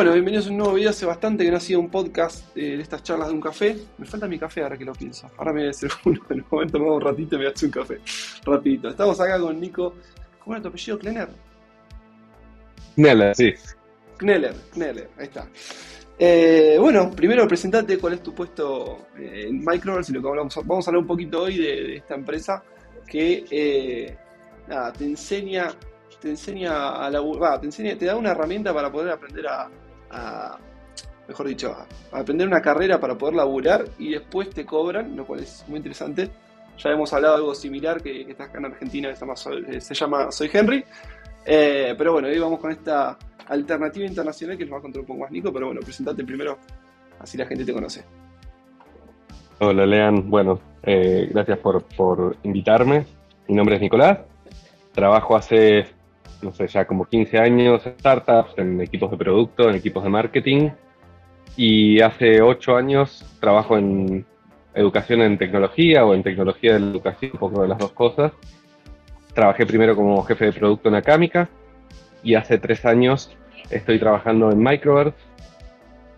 Bueno, bienvenidos a un nuevo video. Hace bastante que no hacía un podcast eh, de estas charlas de un café. Me falta mi café ahora que lo pienso. Ahora me voy a hacer uno. En un momento me hago un ratito y me voy a hacer un café. Rapidito. Estamos acá con Nico. ¿Cómo era tu apellido? ¿Klenner? Kneller, sí. Kneller, Kneller. Ahí está. Eh, bueno, primero presentate cuál es tu puesto eh, en Microverse y lo que hablamos. Vamos a hablar un poquito hoy de, de esta empresa que nada, te enseña te enseña a la, va, te enseña, te da una herramienta para poder aprender a, mejor dicho, a, a aprender una carrera para poder laburar y después te cobran, lo cual es muy interesante. Ya hemos hablado de algo similar que, que está acá en Argentina, que se llama Soy, eh, se llama Soy Henry. Eh, pero bueno, hoy vamos con esta alternativa internacional que nos va a contar un poco más Nico, pero bueno, presentate primero, así la gente te conoce. Hola, Lean. Bueno, eh, gracias por, por invitarme. Mi nombre es Nicolás. Trabajo hace no sé, ya como 15 años en startups, en equipos de producto, en equipos de marketing. Y hace 8 años trabajo en educación en tecnología o en tecnología de la educación, un poco de las dos cosas. Trabajé primero como jefe de producto en Acámica y hace 3 años estoy trabajando en Microverse,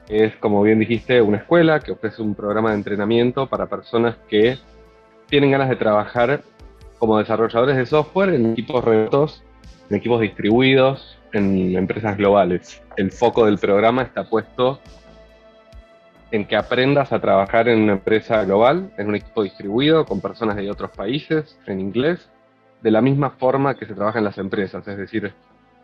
es, como bien dijiste, una escuela que ofrece un programa de entrenamiento para personas que tienen ganas de trabajar como desarrolladores de software en equipos remotos en equipos distribuidos, en empresas globales. El foco del programa está puesto en que aprendas a trabajar en una empresa global, en un equipo distribuido, con personas de otros países, en inglés, de la misma forma que se trabaja en las empresas. Es decir,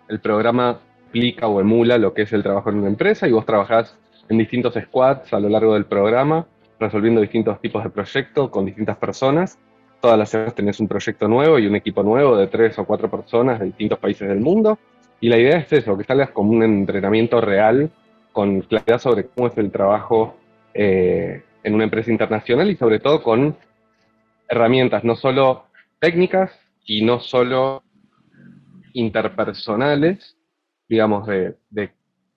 el programa explica o emula lo que es el trabajo en una empresa y vos trabajás en distintos squads a lo largo del programa, resolviendo distintos tipos de proyectos con distintas personas todas las semanas tenés un proyecto nuevo y un equipo nuevo de tres o cuatro personas de distintos países del mundo. Y la idea es eso, que salgas como un entrenamiento real con claridad sobre cómo es el trabajo eh, en una empresa internacional y sobre todo con herramientas no solo técnicas y no solo interpersonales, digamos, de, de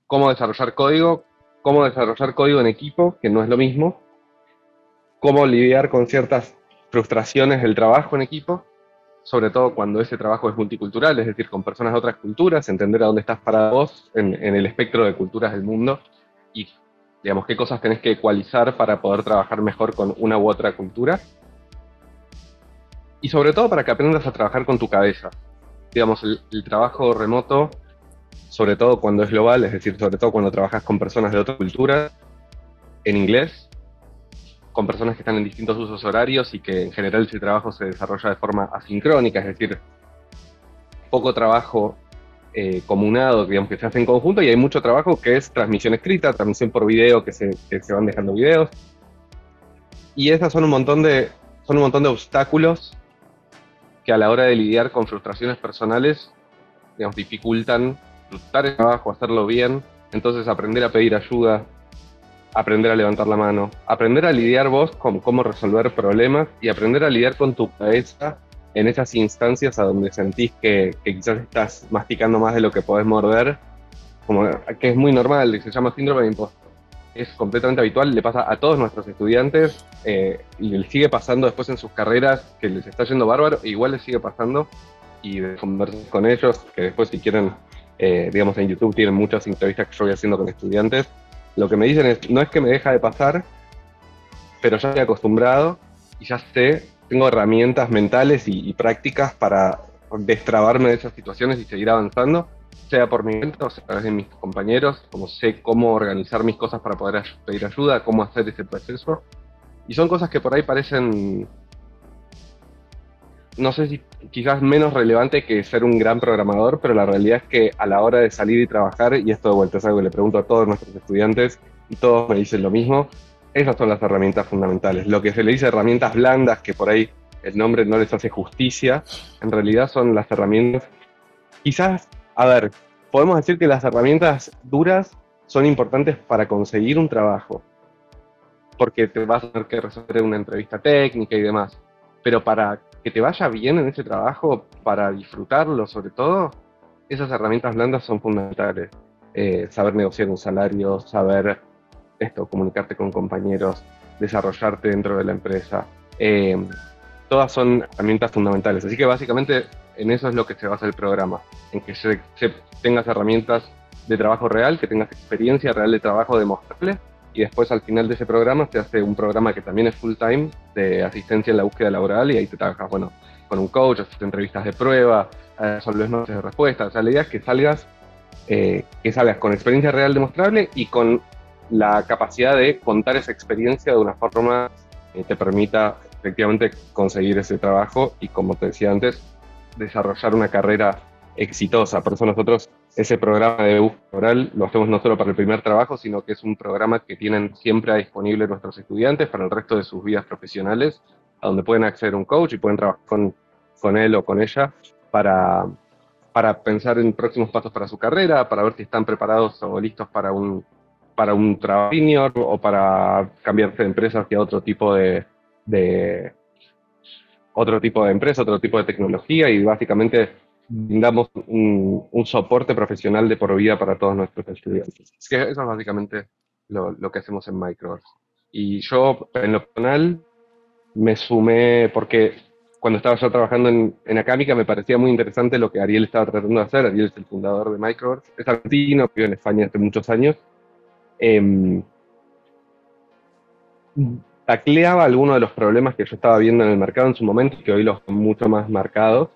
cómo desarrollar código, cómo desarrollar código en equipo, que no es lo mismo, cómo lidiar con ciertas frustraciones del trabajo en equipo, sobre todo cuando ese trabajo es multicultural, es decir, con personas de otras culturas, entender a dónde estás para vos en, el espectro de culturas del mundo y, digamos, qué cosas tenés que ecualizar para poder trabajar mejor con una u otra cultura. Y sobre todo para que aprendas a trabajar con tu cabeza. Digamos, el, el trabajo remoto, sobre todo cuando es global, es decir, sobre todo cuando trabajas con personas de otra cultura, en inglés, con personas que están en distintos usos horarios y que en general ese trabajo se desarrolla de forma asincrónica, es decir, poco trabajo eh, comunado, digamos, que se hace en conjunto, y hay mucho trabajo que es transmisión escrita, transmisión por video, que se, van dejando videos. Y esas son un montón de, son un montón de obstáculos que a la hora de lidiar con frustraciones personales, digamos, dificultan disfrutar el trabajo, hacerlo bien. Entonces aprender a pedir ayuda, aprender a levantar la mano, aprender a lidiar vos con cómo resolver problemas y aprender a lidiar con tu cabeza en esas instancias a donde sentís que, que quizás estás masticando más de lo que podés morder, como que es muy normal, se llama síndrome de impostor. Es completamente habitual, le pasa a todos nuestros estudiantes eh, y le sigue pasando después en sus carreras que les está yendo bárbaro, igual les sigue pasando y de conversar con ellos, que después si quieren, eh, digamos en YouTube tienen muchas entrevistas que yo voy haciendo con estudiantes, lo que me dicen es, no es que me deja de pasar, pero ya estoy acostumbrado y ya sé, tengo herramientas mentales y, y prácticas para destrabarme de esas situaciones y seguir avanzando, sea por mi mente o sea a través de mis compañeros, como sé cómo organizar mis cosas para poder pedir ayuda, cómo hacer ese proceso. Y son cosas que por ahí parecen, no sé si quizás menos relevante que ser un gran programador, pero la realidad es que a la hora de salir y trabajar, y esto de vuelta es algo que le pregunto a todos nuestros estudiantes, y todos me dicen lo mismo, esas son las herramientas fundamentales. Lo que se le dice herramientas blandas, que por ahí el nombre no les hace justicia, en realidad son las herramientas. Quizás, a ver, podemos decir que las herramientas duras son importantes para conseguir un trabajo, porque te vas a tener que resolver una entrevista técnica y demás, pero para que te vaya bien en ese trabajo, para disfrutarlo sobre todo, esas herramientas blandas son fundamentales. Eh, saber negociar un salario, saber esto, comunicarte con compañeros, desarrollarte dentro de la empresa. Eh, todas son herramientas fundamentales. Así que básicamente en eso es lo que se basa el programa, en que se, tengas herramientas de trabajo real, que tengas experiencia real de trabajo demostrable y después al final de ese programa se hace un programa que también es full time de asistencia en la búsqueda laboral y ahí te trabajas, bueno, con un coach, haces entrevistas de prueba, resolves notas de respuesta. O sea, la idea es que salgas, eh, que salgas con experiencia real demostrable y con la capacidad de contar esa experiencia de una forma que te permita efectivamente conseguir ese trabajo y, como te decía antes, desarrollar una carrera exitosa. Por eso nosotros ese programa de búsqueda laboral lo hacemos no solo para el primer trabajo, sino que es un programa que tienen siempre disponible nuestros estudiantes para el resto de sus vidas profesionales, a donde pueden acceder a un coach y pueden trabajar con, él o con ella para, para pensar en próximos pasos para su carrera, para ver si están preparados o listos para un, para un trabajo senior o para cambiarse de empresa hacia otro tipo de otro tipo de empresa, otro tipo de tecnología y básicamente brindamos un, soporte profesional de por vida para todos nuestros estudiantes. Es que eso es básicamente lo, que hacemos en Microsoft. Y yo, en lo personal, me sumé porque cuando estaba yo trabajando en, en Acámica me parecía muy interesante lo que Ariel estaba tratando de hacer. Ariel es el fundador de Microsoft, es argentino, vive en España hace muchos años. Eh, tacleaba algunos de los problemas que yo estaba viendo en el mercado en su momento, que hoy los mucho más marcados,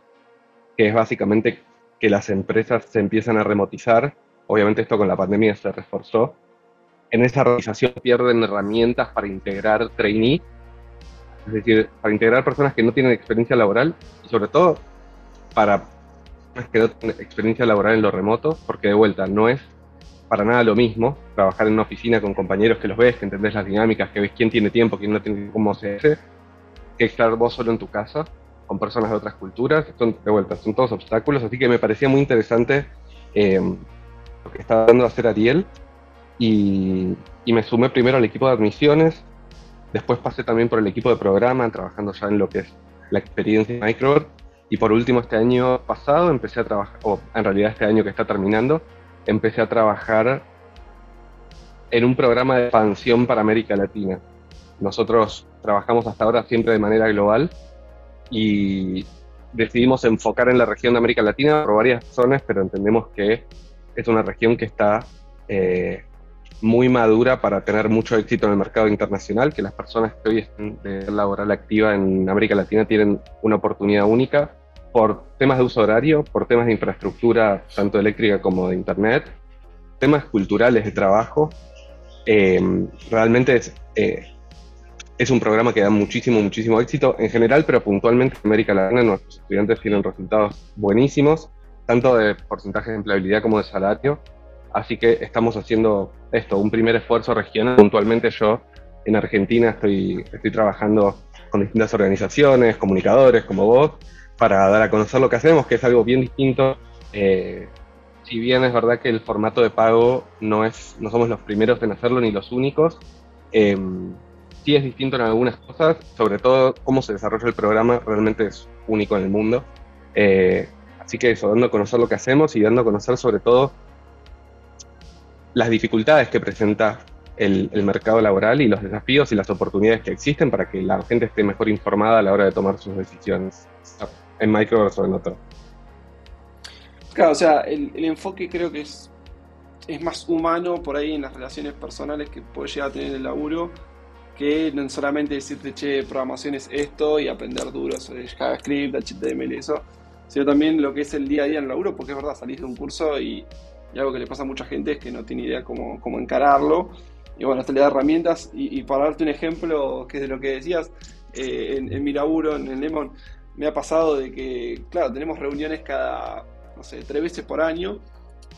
que es básicamente que las empresas se empiezan a remotizar. Obviamente esto con la pandemia se reforzó. En esa realización pierden herramientas para integrar trainee, es decir, para integrar personas que no tienen experiencia laboral y sobre todo para personas que no tienen experiencia laboral en lo remoto, porque de vuelta no es para nada lo mismo trabajar en una oficina con compañeros que los ves, que entendés las dinámicas, que ves quién tiene tiempo, quién no tiene cómo se hace, que estar vos solo en tu casa con personas de otras culturas, son, de vuelta, son todos obstáculos, así que me parecía muy interesante eh, lo que estaba dando a hacer Ariel y, y, me sumé primero al equipo de admisiones, después pasé también por el equipo de programa, trabajando ya en lo que es la experiencia de Microsoft y por último este año pasado empecé a trabajar, o en realidad este año que está terminando, empecé a trabajar en un programa de expansión para América Latina. Nosotros trabajamos hasta ahora siempre de manera global y decidimos enfocar en la región de América Latina por varias razones, pero entendemos que es una región que está eh, muy madura para tener mucho éxito en el mercado internacional, que las personas que hoy están de laboral activa en América Latina tienen una oportunidad única por temas de uso horario, por temas de infraestructura, tanto eléctrica como de internet, temas culturales de trabajo. Eh, realmente es, eh, es un programa que da muchísimo, muchísimo éxito en general, pero puntualmente en América Latina nuestros estudiantes tienen resultados buenísimos, tanto de porcentaje de empleabilidad como de salario. Así que estamos haciendo esto, un primer esfuerzo regional. Puntualmente yo en Argentina estoy, estoy trabajando con distintas organizaciones, comunicadores como vos, para dar a conocer lo que hacemos, que es algo bien distinto. Eh, si bien es verdad que el formato de pago no es, no somos los primeros en hacerlo ni los únicos, eh, sí es distinto en algunas cosas, sobre todo cómo se desarrolla el programa, realmente es único en el mundo. Eh, así que eso, dando a conocer lo que hacemos y dando a conocer sobre todo las dificultades que presenta el, mercado laboral y los desafíos y las oportunidades que existen para que la gente esté mejor informada a la hora de tomar sus decisiones en Microsoft o en otro. Claro, o sea, el, el enfoque creo que es, es más humano por ahí en las relaciones personales que puede llegar a tener el laburo que no solamente decirte, che, programación es esto y aprender duro sobre JavaScript, HTML y eso, sino también lo que es el día a día en el laburo, porque es verdad, salís de un curso y, algo que le pasa a mucha gente es que no tiene idea cómo, cómo encararlo. Y bueno, hasta le da herramientas. Y, para darte un ejemplo, que es de lo que decías, eh, en, mi laburo, en el Lemon, me ha pasado de que, claro, tenemos reuniones cada, no sé, tres veces por año.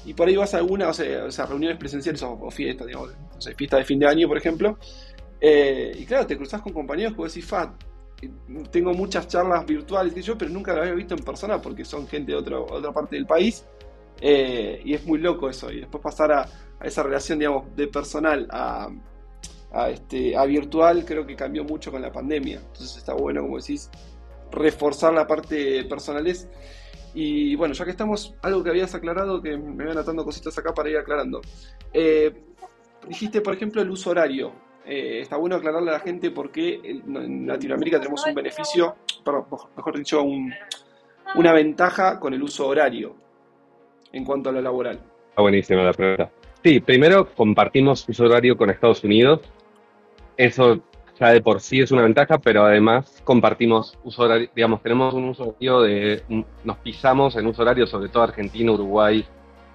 Y por ahí vas a alguna, o sea, reuniones presenciales o, fiestas, digamos, no sé, fiesta de fin de año, por ejemplo. Eh, y claro, te cruzas con compañeros que vos decís, Fat, tengo muchas charlas virtuales y yo, pero nunca las había visto en persona porque son gente de otra parte del país. Eh, y es muy loco eso. Y después pasar a, esa relación, digamos, de personal a, este, a virtual, creo que cambió mucho con la pandemia. Entonces está bueno, como decís, reforzar la parte personales. Y bueno, ya que estamos, algo que habías aclarado, que me voy anotando cositas acá para ir aclarando. Eh, dijiste, por ejemplo, el uso horario. Eh, está bueno aclararle a la gente por qué en Latinoamérica tenemos un beneficio, perdón, mejor dicho, una ventaja con el uso horario en cuanto a lo laboral. Está buenísima la pregunta. Sí, primero compartimos uso horario con Estados Unidos. Eso ya de por sí es una ventaja, pero además compartimos uso horario, digamos, tenemos un uso horario de, nos pisamos en uso horario, sobre todo Argentina, Uruguay,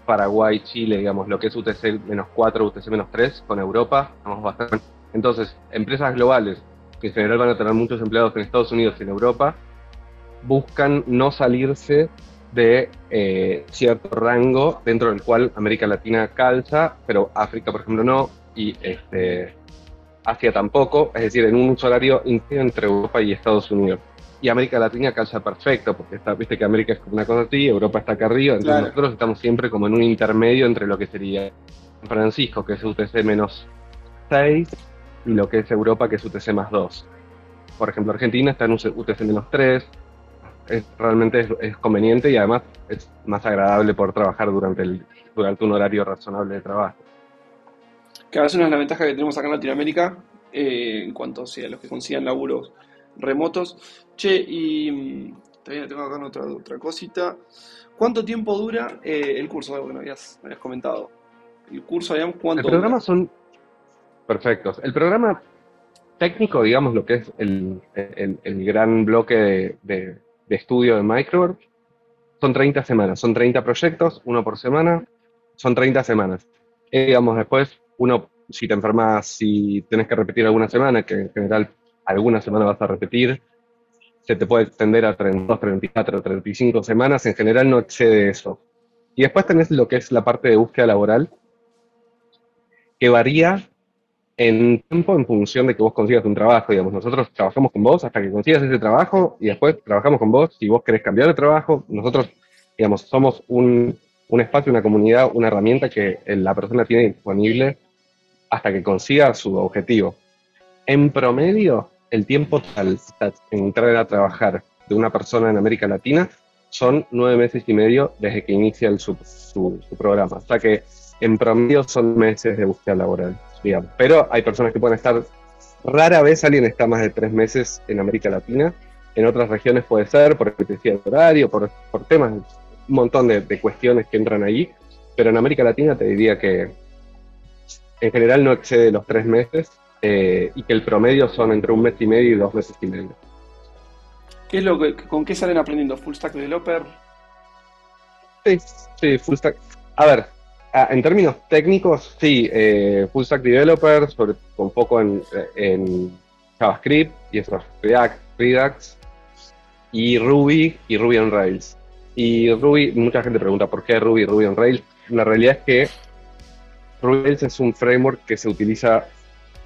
Paraguay, Chile, digamos, lo que es UTC menos 4, UTC menos 3 con Europa, estamos bastante. Entonces, empresas globales, que en general van a tener muchos empleados en Estados Unidos y en Europa, buscan no salirse de eh, cierto rango dentro del cual América Latina calza, pero África, por ejemplo, no, y este, Asia tampoco, es decir, en un horario entre Europa y Estados Unidos. Y América Latina calza perfecto, porque está, viste que América es como una cosa así, Europa está acá arriba, entonces nosotros estamos siempre como en un intermedio entre lo que sería San Francisco, que es UTC menos 6, y lo que es Europa, que es UTC más 2. Por ejemplo, Argentina está en UTC menos 3, es, realmente es, conveniente y además es más agradable poder trabajar durante, el, durante un horario razonable de trabajo. Que a veces una de las ventajas que tenemos acá en Latinoamérica, eh, en cuanto a los que consigan laburos remotos. Che, y mm, también tengo acá otra, otra cosita. ¿Cuánto tiempo dura eh, el curso? Algo que no habías, comentado. El curso, digamos, ¿cuánto El programa son perfectos. El programa técnico, digamos, lo que es el, gran bloque de, estudio de Microsoft, son 30 semanas. Son 30 proyectos, uno por semana. Son 30 semanas. Y, digamos, después uno, si te enfermas, si tienes que repetir alguna semana, que en general alguna semana vas a repetir, se te puede extender a 32, 34, 35 semanas, en general no excede eso. Y después tenés lo que es la parte de búsqueda laboral, que varía en tiempo en función de que vos consigas un trabajo. Digamos, nosotros trabajamos con vos hasta que consigas ese trabajo y después trabajamos con vos si vos querés cambiar de trabajo. Nosotros, digamos, somos un, un espacio, una comunidad, una herramienta que la persona tiene disponible hasta que consiga su objetivo. En promedio, el tiempo total en entrar a trabajar de una persona en América Latina son nueve meses y medio desde que inicia su, programa. O sea que en promedio son meses de búsqueda laboral, digamos. Pero hay personas que pueden estar, rara vez alguien está más de tres meses en América Latina. En otras regiones puede ser por especificidad horario, por, por temas, un montón de, de cuestiones que entran ahí. Pero en América Latina te diría que en general no excede los tres meses eh, y que el promedio son entre un mes y medio y dos meses y medio. ¿Qué es lo que, ¿Con qué salen aprendiendo? ¿Full Stack Developer? Sí, sí, Full Stack. A ver, en términos técnicos, sí, eh, Full Stack Developer, sobre, con poco en, JavaScript y eso, React, Redux y Ruby y Ruby on Rails. Y Ruby, mucha gente pregunta por qué Ruby y Ruby on Rails. La realidad es que Ruby Rails es un framework que se utiliza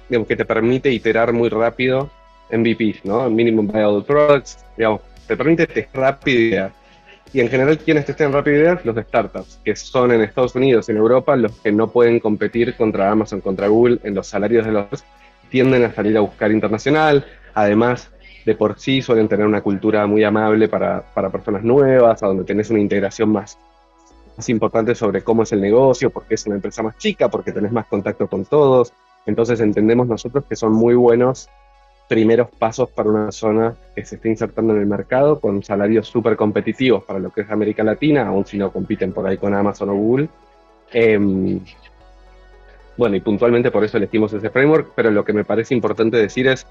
digamos, que te permite iterar muy rápido MVPs, ¿no? Minimum Viable Products, digamos, te permite testar rápido Y en general, quienes testan rápido ideas? Los startups, que son en Estados Unidos y en Europa los que no pueden competir contra Amazon, contra Google en los salarios de los tienden a salir a buscar internacional, además de por sí suelen tener una cultura muy amable para, para personas nuevas, a donde tenés una integración más, más importante sobre cómo es el negocio, porque es una empresa más chica, porque tenés más contacto con todos, entonces entendemos nosotros que son muy buenos primeros pasos para una zona que se está insertando en el mercado con salarios súper competitivos para lo que es América Latina, aun si no compiten por ahí con Amazon o Google. Em, bueno, y puntualmente por eso elegimos ese framework, pero lo que me parece importante decir es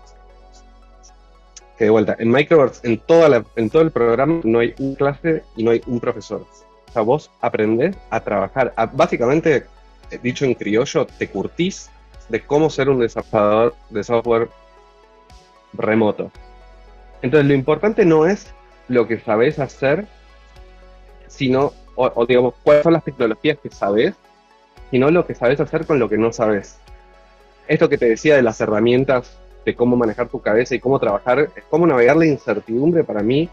que de vuelta, en Microverse, en, toda en todo el programa, no hay un clase y no hay un profesor. O sea, vos aprendés a trabajar, básicamente, dicho en criollo, te curtís de cómo ser un desarrollador de software remoto. Entonces, lo importante no es lo que sabes hacer, sino, o, digamos, cuáles son las tecnologías que sabes, sino lo que sabes hacer con lo que no sabes. Esto que te decía de las herramientas, de cómo manejar tu cabeza y cómo trabajar, cómo navegar la incertidumbre para mí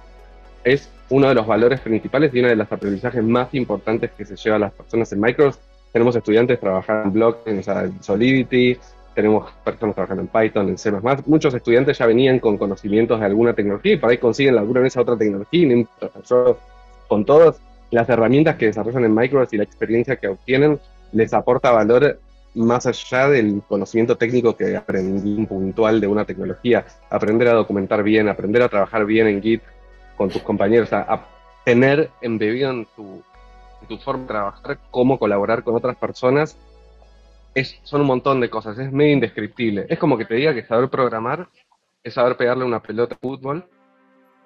es uno de los valores principales y uno de los aprendizajes más importantes que se lleva a las personas en Microsoft tenemos estudiantes trabajando en blockchain, o sea, Solidity, tenemos personas trabajando en Python, en C++. Muchos estudiantes ya venían con conocimientos de alguna tecnología y por ahí consiguen alguna en esa otra tecnología. Con todas las herramientas que desarrollan en Microsoft y la experiencia que obtienen, les aporta valor más allá del conocimiento técnico que aprendí puntual de una tecnología. Aprender a documentar bien, aprender a trabajar bien en Git con tus compañeros, a tener embebido en tu tu forma de trabajar, cómo colaborar con otras personas, es, son un montón de cosas, es medio indescriptible. Es como que te diga que saber programar es saber pegarle una pelota de fútbol,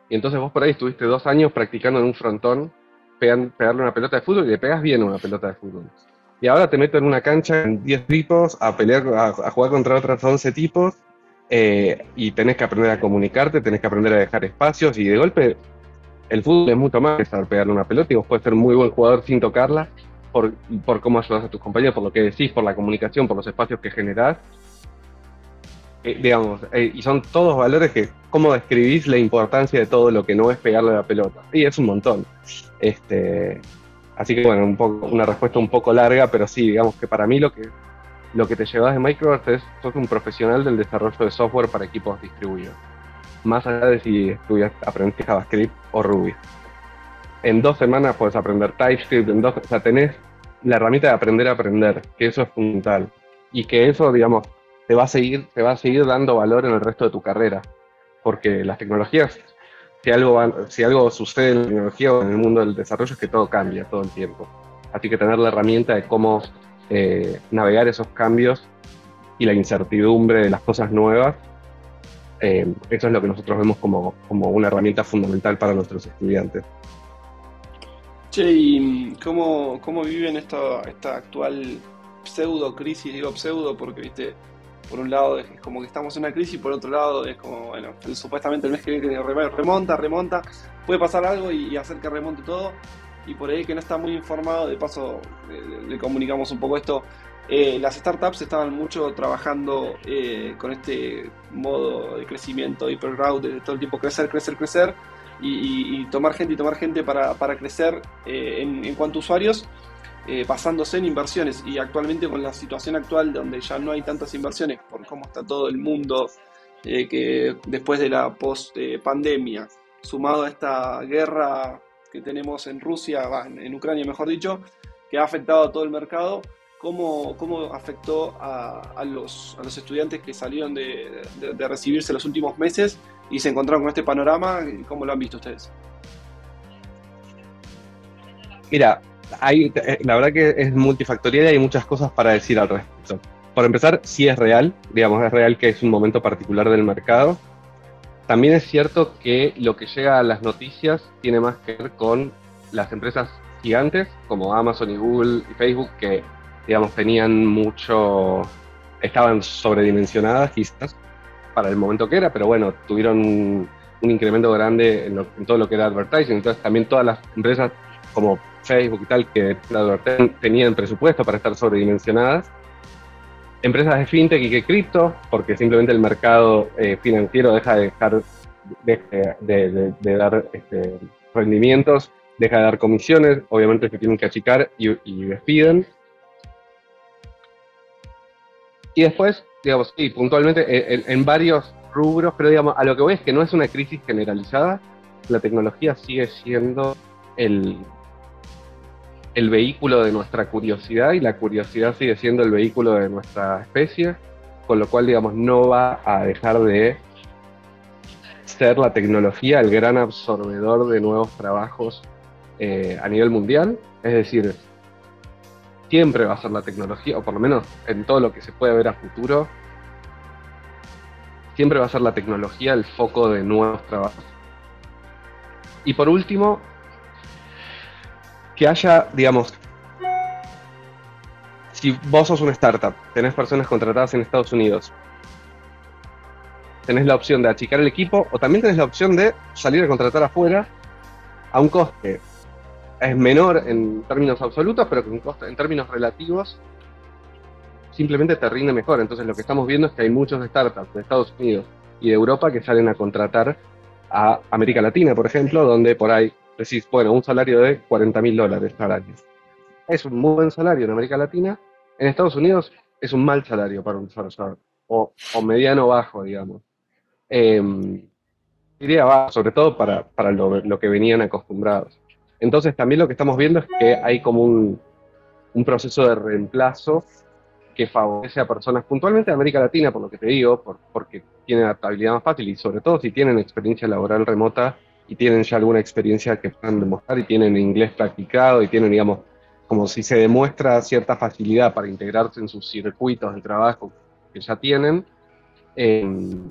y entonces vos por ahí estuviste dos años practicando en un frontón, pegarle una pelota de fútbol y le pegas bien una pelota de fútbol. Y ahora te meto en una cancha en 10 tipos a pelear, a, jugar contra otros 11 tipos, eh, y tenés que aprender a comunicarte, tenés que aprender a dejar espacios, y de golpe el fútbol es mucho más que saber pegarle una pelota, y vos puedes ser muy buen jugador sin tocarla, por, por cómo ayudas a tus compañeros, por lo que decís, por la comunicación, por los espacios que generás. Eh, digamos, eh, y son todos valores que, ¿cómo describís la importancia de todo lo que no es pegarle la pelota? Y es un montón. Este, así que bueno, un poco, una respuesta un poco larga, pero sí, digamos que para mí lo que, lo que te llevas de Microsoft es, sos un profesional del desarrollo de software para equipos distribuidos. Más allá de si estudias, aprendiste JavaScript o Ruby. En dos semanas puedes aprender TypeScript, en dos, o sea, tenés la herramienta de aprender a aprender, que eso es fundamental. Y que eso, digamos, te va a seguir, te va a seguir dando valor en el resto de tu carrera. Porque las tecnologías, si algo, si algo sucede en la tecnología o en el mundo del desarrollo es que todo cambia todo el tiempo. Así que tener la herramienta de cómo eh, navegar esos cambios y la incertidumbre de las cosas nuevas, eh, eso es lo que nosotros vemos como, como una herramienta fundamental para nuestros estudiantes. ¿Y cómo, cómo viven esta, esta actual pseudo crisis? Digo pseudo porque, viste, por un lado es como que estamos en una crisis, por otro lado es como, bueno, supuestamente el mes que viene remonta, remonta, puede pasar algo y, hacer que remonte todo. Y por ahí que no está muy informado, de paso le, comunicamos un poco esto. Eh, las startups estaban mucho trabajando eh, con este modo de crecimiento, hipergrowth, de todo el tiempo crecer, crecer, crecer y, tomar gente y tomar gente para, crecer eh, en, en cuanto a usuarios eh, basándose en inversiones. Y actualmente con la situación actual donde ya no hay tantas inversiones por cómo está todo el mundo, eh, que después de la post-pandemia, sumado a esta guerra que tenemos en Rusia, en Ucrania mejor dicho, que ha afectado a todo el mercado, ¿cómo, cómo afectó a, los, a los estudiantes que salieron de, de recibirse los últimos meses y se encontraron con este panorama? ¿Cómo lo han visto ustedes? Mira, eh, la verdad que es multifactorial y hay muchas cosas para decir al respecto. Por empezar, sí es real, digamos, es real que es un momento particular del mercado. También es cierto que lo que llega a las noticias tiene más que ver con las empresas gigantes como Amazon y Google y Facebook que, digamos, tenían mucho, estaban sobredimensionadas quizás para el momento que era, pero bueno, tuvieron un, incremento grande en, todo lo que era advertising. Entonces también todas las empresas como Facebook y tal, que tenían presupuesto para estar sobredimensionadas. Empresas de fintech y que cripto, porque simplemente el mercado eh, financiero deja de, dar este, rendimientos, deja de dar comisiones, obviamente se tienen que achicar y, despiden. Y después, digamos, sí, puntualmente en, varios rubros, pero digamos, a lo que voy es que no es una crisis generalizada, la tecnología sigue siendo el, el vehículo de nuestra curiosidad y la curiosidad sigue siendo el vehículo de nuestra especie, con lo cual, digamos, no va a dejar de ser la tecnología el gran absorbedor de nuevos trabajos eh, a nivel mundial. Es decir, siempre va a ser la tecnología, o por lo menos en todo lo que se puede ver a futuro, siempre va a ser la tecnología el foco de nuevos trabajos. Y por último, que haya, digamos, si vos sos una startup, tenés personas contratadas en Estados Unidos, tenés la opción de achicar el equipo o también tenés la opción de salir a contratar afuera a un coste. Es menor en términos absolutos, pero coste, en términos relativos simplemente te rinde mejor. Entonces lo que estamos viendo es que hay muchos startups de Estados Unidos y de Europa que salen a contratar a América Latina, por ejemplo, donde por ahí decís, bueno, un salario de 40 mil dólares al año. Es un muy buen salario en América Latina. En Estados Unidos es un mal salario para un desarrollador, o, o mediano bajo, digamos. Eh, diría bajo, sobre todo para, para lo, que venían acostumbrados. Entonces también lo que estamos viendo es que hay como un, proceso de reemplazo que favorece a personas puntualmente de América Latina, por lo que te digo, por, porque tienen adaptabilidad más fácil y sobre todo si tienen experiencia laboral remota y tienen ya alguna experiencia que puedan demostrar y tienen inglés practicado y tienen, digamos, como si se demuestra cierta facilidad para integrarse en sus circuitos de trabajo que ya tienen, em,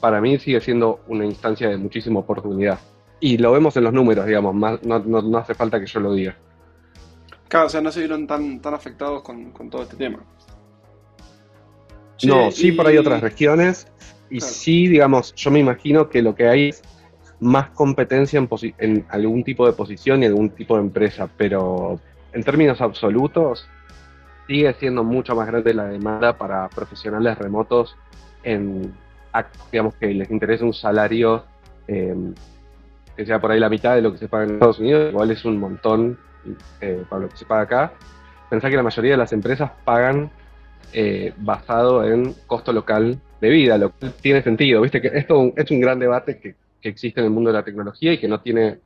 para mí sigue siendo una instancia de muchísima oportunidad. Y lo vemos en los números, digamos, no, no, hace falta que yo lo diga. Claro, o sea, no se vieron tan, tan afectados con, todo este tema. no, sí por ahí otras regiones. Y sí, digamos, yo me imagino que lo que hay es más competencia en, en algún tipo de posición y algún tipo de empresa, pero en términos absolutos, sigue siendo mucho más grande la demanda para profesionales remotos en, digamos, que les interese un salario em, que sea por ahí la mitad de lo que se paga en Estados Unidos, igual es un montón eh, para lo que se paga acá. Pensá que la mayoría de las empresas pagan eh, basado en costo local de vida, lo que tiene sentido. Viste que esto es un gran debate que, que existe en el mundo de la tecnología y que no tiene,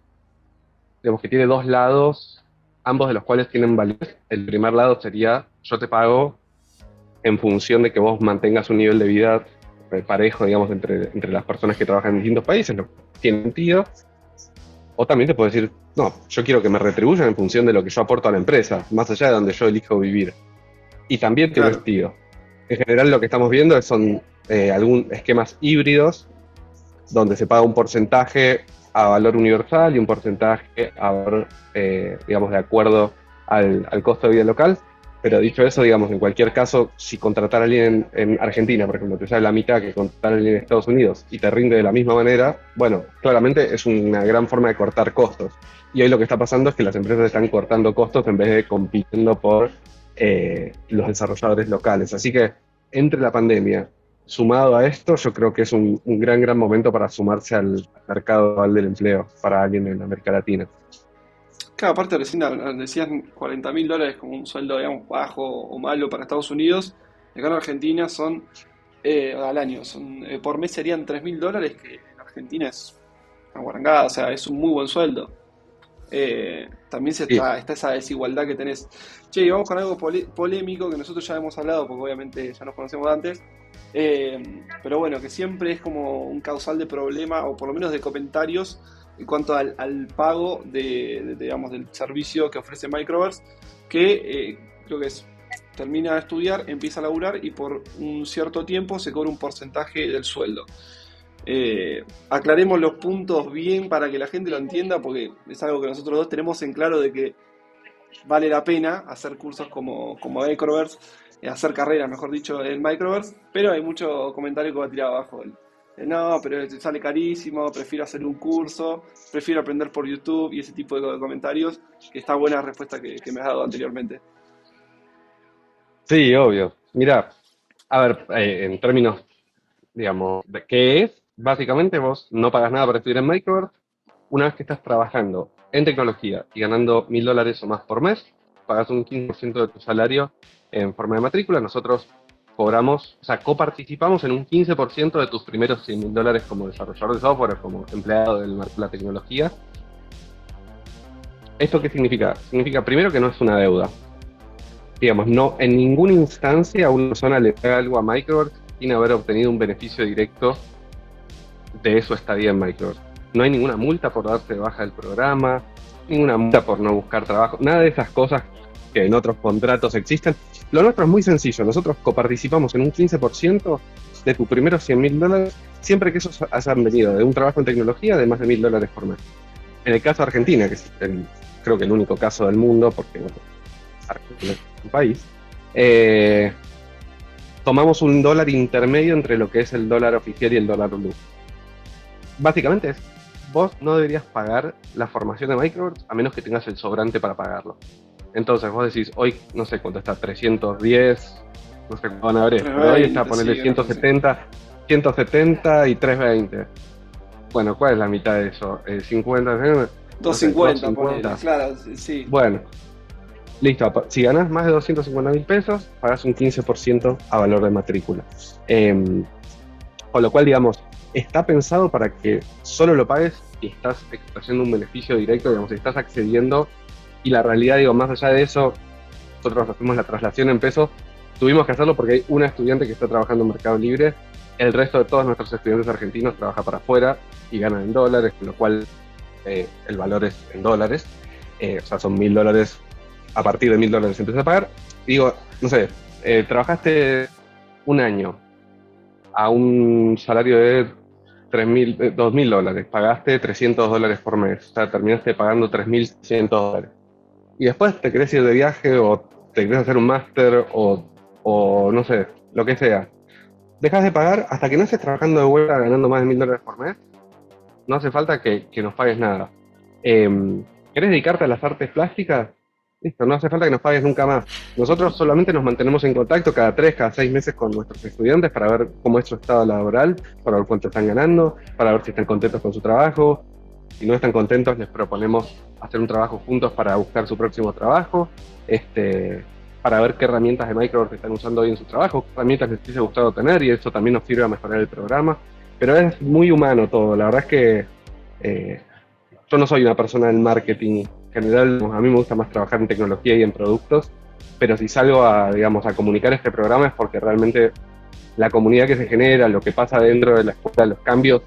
digamos que tiene dos lados ambos de los cuales tienen validez. El primer lado sería, yo te pago en función de que vos mantengas un nivel de vida parejo, digamos, entre, entre las personas que trabajan en distintos países, lo que tiene sentido. O también te puedo decir, no, yo quiero que me retribuyan en función de lo que yo aporto a la empresa, más allá de donde yo elijo vivir. Y también tiene sentido. En general lo que estamos viendo son eh, algún esquemas híbridos donde se paga un porcentaje a valor universal y un porcentaje a valor, eh, digamos, de acuerdo al, costo de vida local. Pero dicho eso, digamos, en cualquier caso, si contratar a alguien en, Argentina, por ejemplo, te sale la mitad que contratar a alguien en Estados Unidos y te rinde de la misma manera, bueno, claramente es una gran forma de cortar costos. Y hoy lo que está pasando es que las empresas están cortando costos en vez de compitiendo por eh, los desarrolladores locales. Así que entre la pandemia sumado a esto, yo creo que es un, gran, gran momento para sumarse al mercado del empleo para alguien en América Latina. Claro, aparte recién decías 40 mil dólares como un sueldo, digamos, bajo o malo para Estados Unidos. Acá en Argentina son, eh, al año, son, eh, por mes serían 3 mil dólares, que en Argentina es una guarangada, o sea, es un muy buen sueldo. Eh, también se está, está, esa desigualdad que tenés. Che, y vamos con algo polémico que nosotros ya hemos hablado, porque obviamente ya nos conocemos antes, eh, pero bueno, que siempre es como un causal de problema, o por lo menos de comentarios, en cuanto al, pago de, del servicio que ofrece Microverse, que eh, creo que es, termina de estudiar, empieza a laburar y por un cierto tiempo se cobra un porcentaje del sueldo. Eh, aclaremos los puntos bien para que la gente lo entienda, porque es algo que nosotros dos tenemos en claro de que vale la pena hacer cursos como, como Microverse eh, hacer carrera, mejor dicho, en Microverse, pero hay mucho comentario que va a tirar abajo. No, pero sale carísimo, prefiero hacer un curso, prefiero aprender por YouTube y ese tipo de comentarios, que está buena respuesta que, me has dado anteriormente. Sí, obvio. Mira, a ver, eh, en términos, digamos, de qué es, básicamente vos no pagas nada para estudiar en Microverse. Una vez que estás trabajando en tecnología y ganando mil dólares o más por mes, pagas un 15% de tu salario en forma de matrícula, nosotros cobramos, o sea, coparticipamos en un 15% de tus primeros 100 mil dólares como desarrollador de software, como empleado de la tecnología. ¿Esto qué significa? Significa primero que no es una deuda. Digamos, no en ninguna instancia una persona le paga algo a Microsoft sin haber obtenido un beneficio directo de su estadía en Microsoft. No hay ninguna multa por darse baja del programa, ninguna multa por no buscar trabajo, nada de esas cosas que en otros contratos existen. Lo nuestro es muy sencillo, nosotros coparticipamos en un 15% de tus primeros 100 mil dólares, siempre que esos hayan venido de un trabajo en tecnología de más de mil dólares por mes. En el caso de Argentina, que es creo que el único caso del mundo, porque Argentina es un país, eh, tomamos un dólar intermedio entre lo que es el dólar oficial y el dólar blue. Básicamente es, vos no deberías pagar la formación de Microsoft a menos que tengas el sobrante para pagarlo. Entonces vos decís, hoy no sé cuánto está, 310, no sé cuánto van a ver, pero hoy está ponerle 170, 170 y 320. Bueno, ¿cuál es la mitad de eso? Eh, 50, 250, claro, sí. Bueno, listo. Si ganas más de 250 mil pesos, pagas un 15% a valor de matrícula. Eh, con lo cual, digamos, está pensado para que solo lo pagues y estás haciendo un beneficio directo, digamos, estás accediendo y la realidad, digo, más allá de eso, nosotros hacemos la traslación en pesos, tuvimos que hacerlo porque hay una estudiante que está trabajando en Mercado Libre El resto de todos nuestros estudiantes argentinos trabaja para afuera y ganan en dólares, con lo cual eh, el valor es en dólares. Eh, o sea, son mil dólares, a partir de mil dólares empieza a pagar. Digo, no sé, eh, trabajaste un año a un salario de 3.000, 2.000 dólares, pagaste 300 dólares por mes, o sea, terminaste pagando 3.100 dólares. Y después te querés ir de viaje o te querés hacer un máster o, o no sé, lo que sea. Dejas de pagar hasta que no estés trabajando de vuelta ganando más de 1.000 dólares por mes. No hace falta que, que nos pagues nada. Eh, ¿Querés dedicarte a las artes plásticas? Listo, no hace falta que nos pagues nunca más. Nosotros solamente nos mantenemos en contacto cada tres, cada seis meses con nuestros estudiantes para ver cómo es su estado laboral, para ver cuánto están ganando, para ver si están contentos con su trabajo. Si no están contentos, les proponemos hacer un trabajo juntos para buscar su próximo trabajo, este, para ver qué herramientas de Microsoft están usando hoy en su trabajo, qué herramientas les hubiese gustado tener y eso también nos sirve a mejorar el programa. Pero es muy humano todo, la verdad es que eh, yo no soy una persona del marketing en general, a mí me gusta más trabajar en tecnología y en productos, pero si salgo a, digamos, a comunicar este programa es porque realmente la comunidad que se genera, lo que pasa dentro de la escuela, los cambios,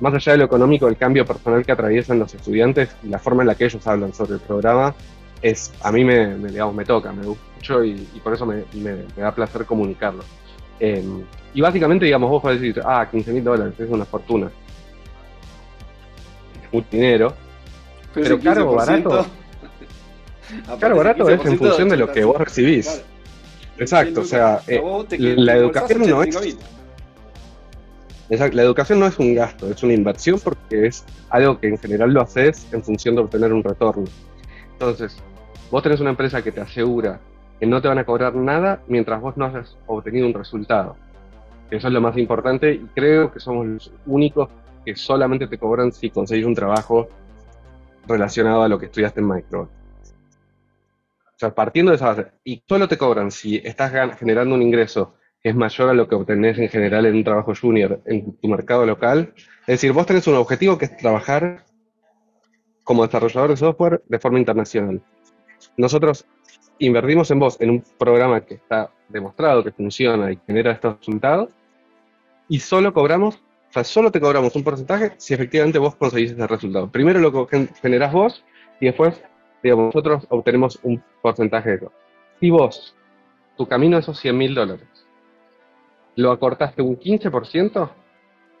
más allá de lo económico, el cambio personal que atraviesan los estudiantes, la forma en la que ellos hablan sobre el programa, es a mí me, digamos, me toca, me gusta mucho y, por eso me, da placer comunicarlo. Eh, y básicamente, digamos, vos podés decir, ah, 15 mil dólares, es una fortuna. Es mucho dinero, pero, caro o barato. Caro barato es en función de lo que vos recibís. Exacto, o sea, eh, la educación no es. La educación no es un gasto, es una inversión porque es algo que en general lo haces en función de obtener un retorno. Entonces, vos tenés una empresa que te asegura que no te van a cobrar nada mientras vos no hayas obtenido un resultado. Eso es lo más importante y creo que somos los únicos que solamente te cobran si conseguís un trabajo relacionado a lo que estudiaste en Microsoft. O sea, partiendo de esa base, y solo te cobran si estás generando un ingreso es mayor a lo que obtenés en general en un trabajo junior en tu mercado local. Es decir, vos tenés un objetivo que es trabajar como desarrollador de software de forma internacional. Nosotros invertimos en vos en un programa que está demostrado que funciona y genera estos resultados y solo cobramos o sea, solo te cobramos un porcentaje si efectivamente vos conseguís ese resultado. Primero lo generás vos y después, digamos, nosotros obtenemos un porcentaje de eso. Si vos, tu camino a esos 100 mil dólares, lo acortaste un 15%,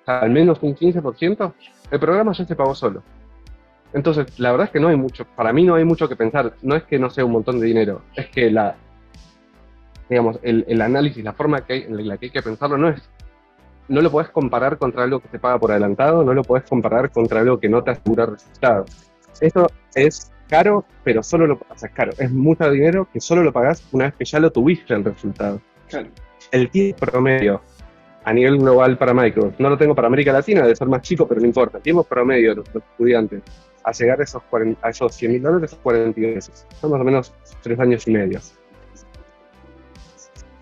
al menos un 15%, el programa ya se pagó solo. Entonces, la verdad es que no hay mucho, para mí no hay mucho que pensar. No es que no sea un montón de dinero, es que la, digamos, el, análisis, la forma en la que hay que pensarlo no es no lo puedes comparar contra algo que te paga por adelantado, no lo puedes comparar contra algo que no te asegura resultados. Esto es caro, pero solo lo o caro, es mucho dinero que solo lo pagas una vez que ya lo tuviste el resultado. El tiempo promedio a nivel global para Microsoft, no lo tengo para América Latina, debe ser más chico, pero no importa. El tiempo promedio de los estudiantes a llegar a esos, 40, a esos 100 mil dólares es 42 meses. Son más o menos 3 años y medio.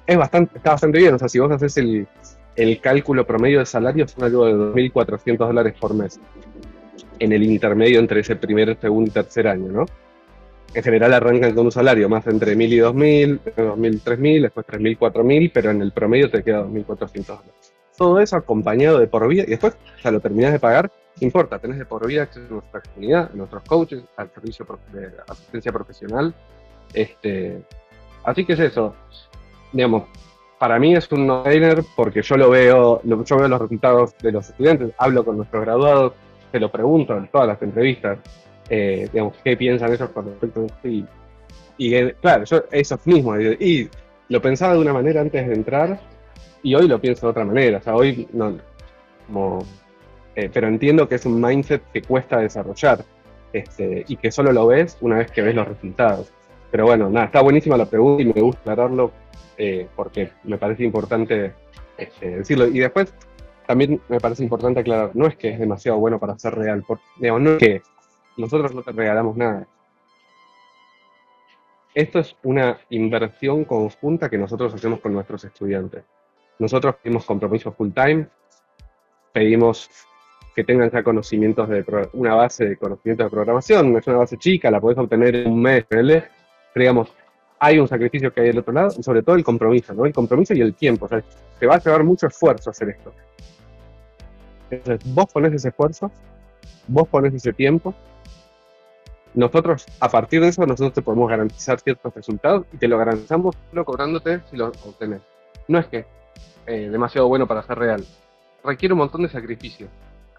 Es bastante, está bastante bien, o sea, si vos haces el, el cálculo promedio de salario son algo de 2.400 dólares por mes en el intermedio entre ese primer, segundo y tercer año, ¿no? En general arrancan con un salario más entre 1.000 y 2.000, 2.000, 3.000, después 3.000, 4.000, pero en el promedio te queda 2.400 dólares. Todo eso acompañado de por vida, y después ya lo terminas de pagar, importa, tenés de por vida acceso a nuestra comunidad, a nuestros coaches, al servicio de asistencia profesional. Este, así que es eso. Digamos, para mí es un no-brainer porque yo lo veo, yo veo los resultados de los estudiantes, hablo con nuestros graduados, se lo pregunto en todas las entrevistas, eh, digamos, qué piensan ellos con respecto a esto. Y, y claro, yo eso mismo, y lo pensaba de una manera antes de entrar y hoy lo pienso de otra manera, o sea, hoy no, eh, pero entiendo que es un mindset que cuesta desarrollar este, y que solo lo ves una vez que ves los resultados. Pero bueno, nada, está buenísima la pregunta y me gusta aclararlo eh, porque me parece importante este, decirlo. Y después también me parece importante aclarar, no es que es demasiado bueno para ser real, porque, no es que nosotros no te regalamos nada. Esto es una inversión conjunta que nosotros hacemos con nuestros estudiantes. Nosotros pedimos compromiso full time, pedimos que tengan ya conocimientos de una base de conocimientos de programación, es una base chica, la podés obtener en un mes, pero digamos, hay un sacrificio que hay del otro lado y sobre todo el compromiso, ¿no? El compromiso y el tiempo. O sea, te va a llevar mucho esfuerzo hacer esto. Entonces, vos pones ese esfuerzo, vos pones ese tiempo. Nosotros, a partir de eso, nosotros te podemos garantizar ciertos resultados y te lo garantizamos solo cobrándote si lo obtenés. No es que eh, demasiado bueno para ser real. Requiere un montón de sacrificio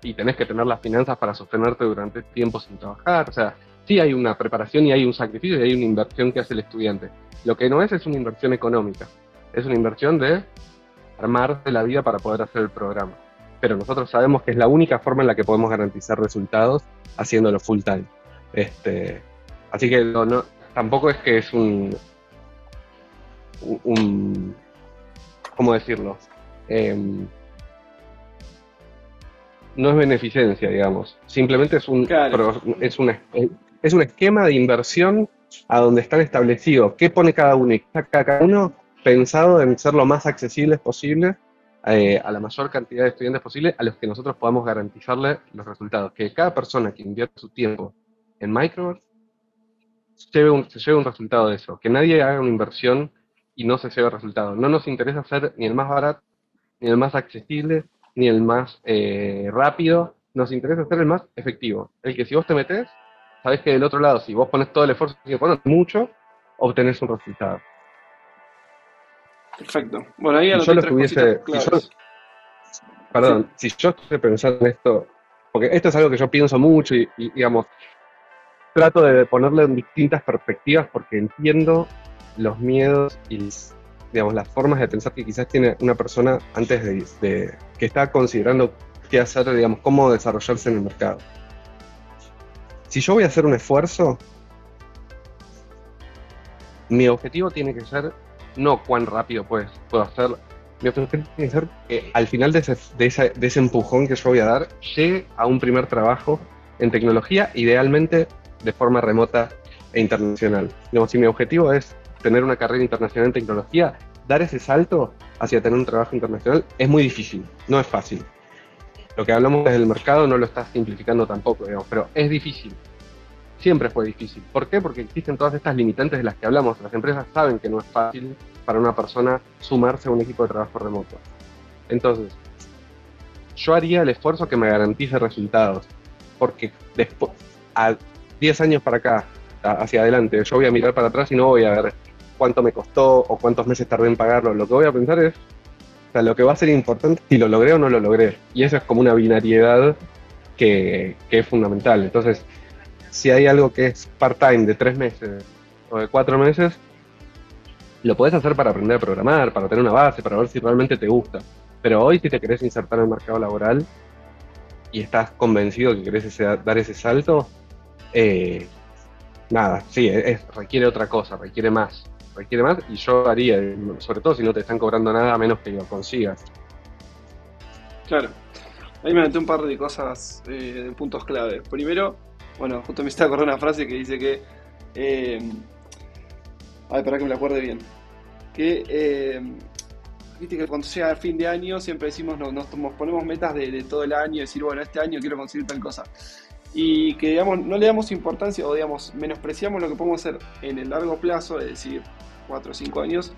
y tenés que tener las finanzas para sostenerte durante tiempo sin trabajar. O sea, sí hay una preparación y hay un sacrificio y hay una inversión que hace el estudiante. Lo que no es es una inversión económica, es una inversión de armarse la vida para poder hacer el programa. Pero nosotros sabemos que es la única forma en la que podemos garantizar resultados haciéndolo full time. Este, así que no, tampoco es que es un, un ¿cómo decirlo? Em, no es beneficencia, digamos. Simplemente es un, es, un, es un esquema de inversión a donde están establecidos qué pone cada uno y cada uno pensado en ser lo más accesibles posible eh, a la mayor cantidad de estudiantes posible a los que nosotros podamos garantizarle los resultados. Que cada persona que invierte su tiempo en Microverse lleve un, se lleve un resultado de eso. Que nadie haga una inversión y no se lleve resultado. No nos interesa ser ni el más barato, ni el más accesible, ni el más eh, rápido. Nos interesa ser el más efectivo. El que si vos te metes, sabés que del otro lado, si vos pones todo el esfuerzo y pones mucho, obtenés un resultado. Perfecto. Bueno, ahí si yo lo tuviese, perdón, si yo estoy pensando en esto, porque esto es algo que yo pienso mucho y, digamos, trato de ponerle en distintas perspectivas porque entiendo los miedos y digamos, las formas de pensar que quizás tiene una persona antes de, de que está considerando qué hacer, digamos, cómo desarrollarse en el mercado. Si yo voy a hacer un esfuerzo, mi objetivo tiene que ser no cuán rápido pues, puedo hacerlo. Mi objetivo tiene que ser que al final de ese, empujón que yo voy a dar, llegue a un primer trabajo en tecnología, idealmente de forma remota e internacional. Digamos, si mi objetivo es tener una carrera internacional en tecnología, dar ese salto hacia tener un trabajo internacional es muy difícil, no es fácil. Lo que hablamos desde el mercado no lo está simplificando tampoco, digamos, pero es difícil siempre fue difícil. ¿Por qué? Porque existen todas estas limitantes de las que hablamos. Las empresas saben que no es fácil para una persona sumarse a un equipo de trabajo remoto. Entonces, yo haría el esfuerzo que me garantice resultados. Porque después, 10 años para acá, hacia adelante, yo voy a mirar para atrás y no voy a ver cuánto me costó o cuántos meses tardé en pagarlo. Lo que voy a pensar es, o sea, lo que va a ser importante si lo logré o no lo logré. Y eso es como una binariedad que, que es fundamental. Entonces, si hay algo que es part-time de tres meses o de cuatro meses, lo puedes hacer para aprender a programar, para tener una base, para ver si realmente te gusta. Pero hoy si te querés insertar en el mercado laboral y estás convencido que querés dar ese salto, eh, nada, sí, requiere otra cosa, requiere más, requiere más y yo haría, sobre todo si no te están cobrando nada, a menos que lo consigas. Claro, ahí me metí un par de cosas, eh, de puntos clave. Primero, bueno, justo me está acordando una frase que dice que. Eh, ay, para que me la acuerde bien. Que. Eh, viste que cuando sea el fin de año siempre decimos, nos, ponemos metas de, todo el año, decir, bueno, este año quiero conseguir tal cosa. Y que, digamos, no le damos importancia o, digamos, menospreciamos lo que podemos hacer en el largo plazo, es decir, 4 o 5 años,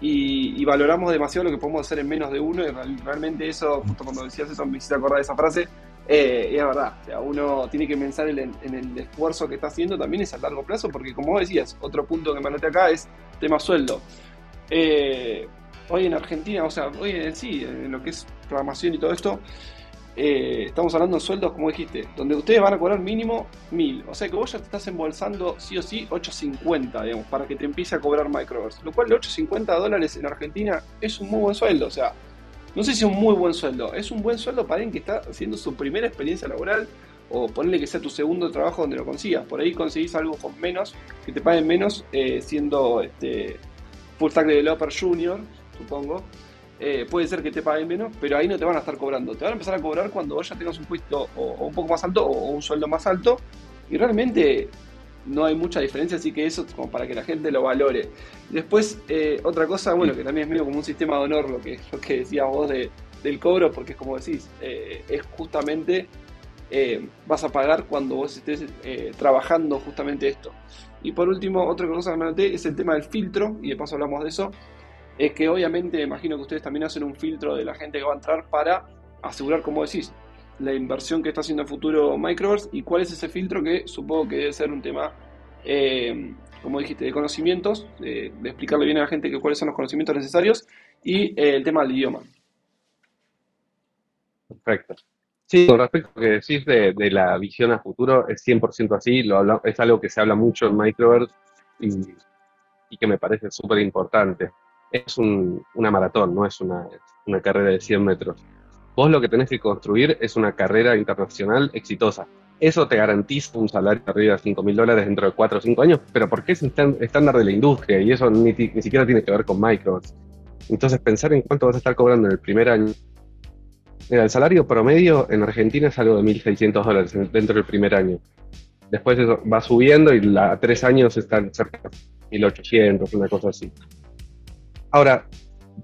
y, valoramos demasiado lo que podemos hacer en menos de uno, y realmente eso, justo cuando decías eso, me hiciste acordar de esa frase, eh, y es verdad, uno tiene que pensar en, el esfuerzo que está haciendo también es a largo plazo, porque como decías, otro punto que me anoté acá es tema sueldo. Eh, hoy en Argentina, o sea, hoy en sí, en lo que es programación y todo esto, eh, estamos hablando de sueldos, como dijiste, donde ustedes van a cobrar mínimo mil. O sea que vos ya te estás embolsando sí o sí 850, digamos, para que te empiece a cobrar Microverse. Lo cual de 850 dólares en Argentina es un muy buen sueldo. O sea, no sé si es un muy buen sueldo, es un buen sueldo para alguien que está haciendo su primera experiencia laboral o ponerle que sea tu segundo trabajo donde lo consigas. Por ahí conseguís algo con menos, que te paguen menos eh, siendo este, full stack developer junior, supongo. Eh, puede ser que te paguen menos, pero ahí no te van a estar cobrando. Te van a empezar a cobrar cuando vos ya tengas un puesto o un poco más alto o un sueldo más alto. Y realmente no hay mucha diferencia, así que eso como para que la gente lo valore. Después, eh, otra cosa, bueno, que también es medio como un sistema de honor, lo que, lo que decías vos de, del cobro, porque es como decís, eh, es justamente, eh, vas a pagar cuando vos estés trabajando justamente esto. Y por último, otra cosa que me noté es el tema del filtro, y de paso hablamos de eso, es que obviamente imagino que ustedes también hacen un filtro de la gente que va a entrar para asegurar, como decís, la inversión que está haciendo en futuro Microverse y cuál es ese filtro que supongo que debe ser un tema, eh, como dijiste, de conocimientos, de explicarle bien a la gente que cuáles son los conocimientos necesarios y eh, el tema del idioma. Perfecto. Sí, con respecto a lo que decís de, la visión a futuro, es 100% así, lo es algo que se habla mucho en Microverse y, que me parece súper importante. Es una maratón, no es una, una carrera de 100 metros. Vos lo que tenés que construir es una carrera internacional exitosa. Eso te garantiza un salario arriba de 5 mil dólares dentro de 4 o 5 años, pero porque es estándar de la industria y eso ni, ni siquiera tiene que ver con Microverse. Entonces, pensar en cuánto vas a estar cobrando en el primer año. Mira, el salario promedio en Argentina es algo de 1.600 dólares dentro del primer año. Después eso va subiendo y a tres años están cerca de 1.800, una cosa así. Ahora,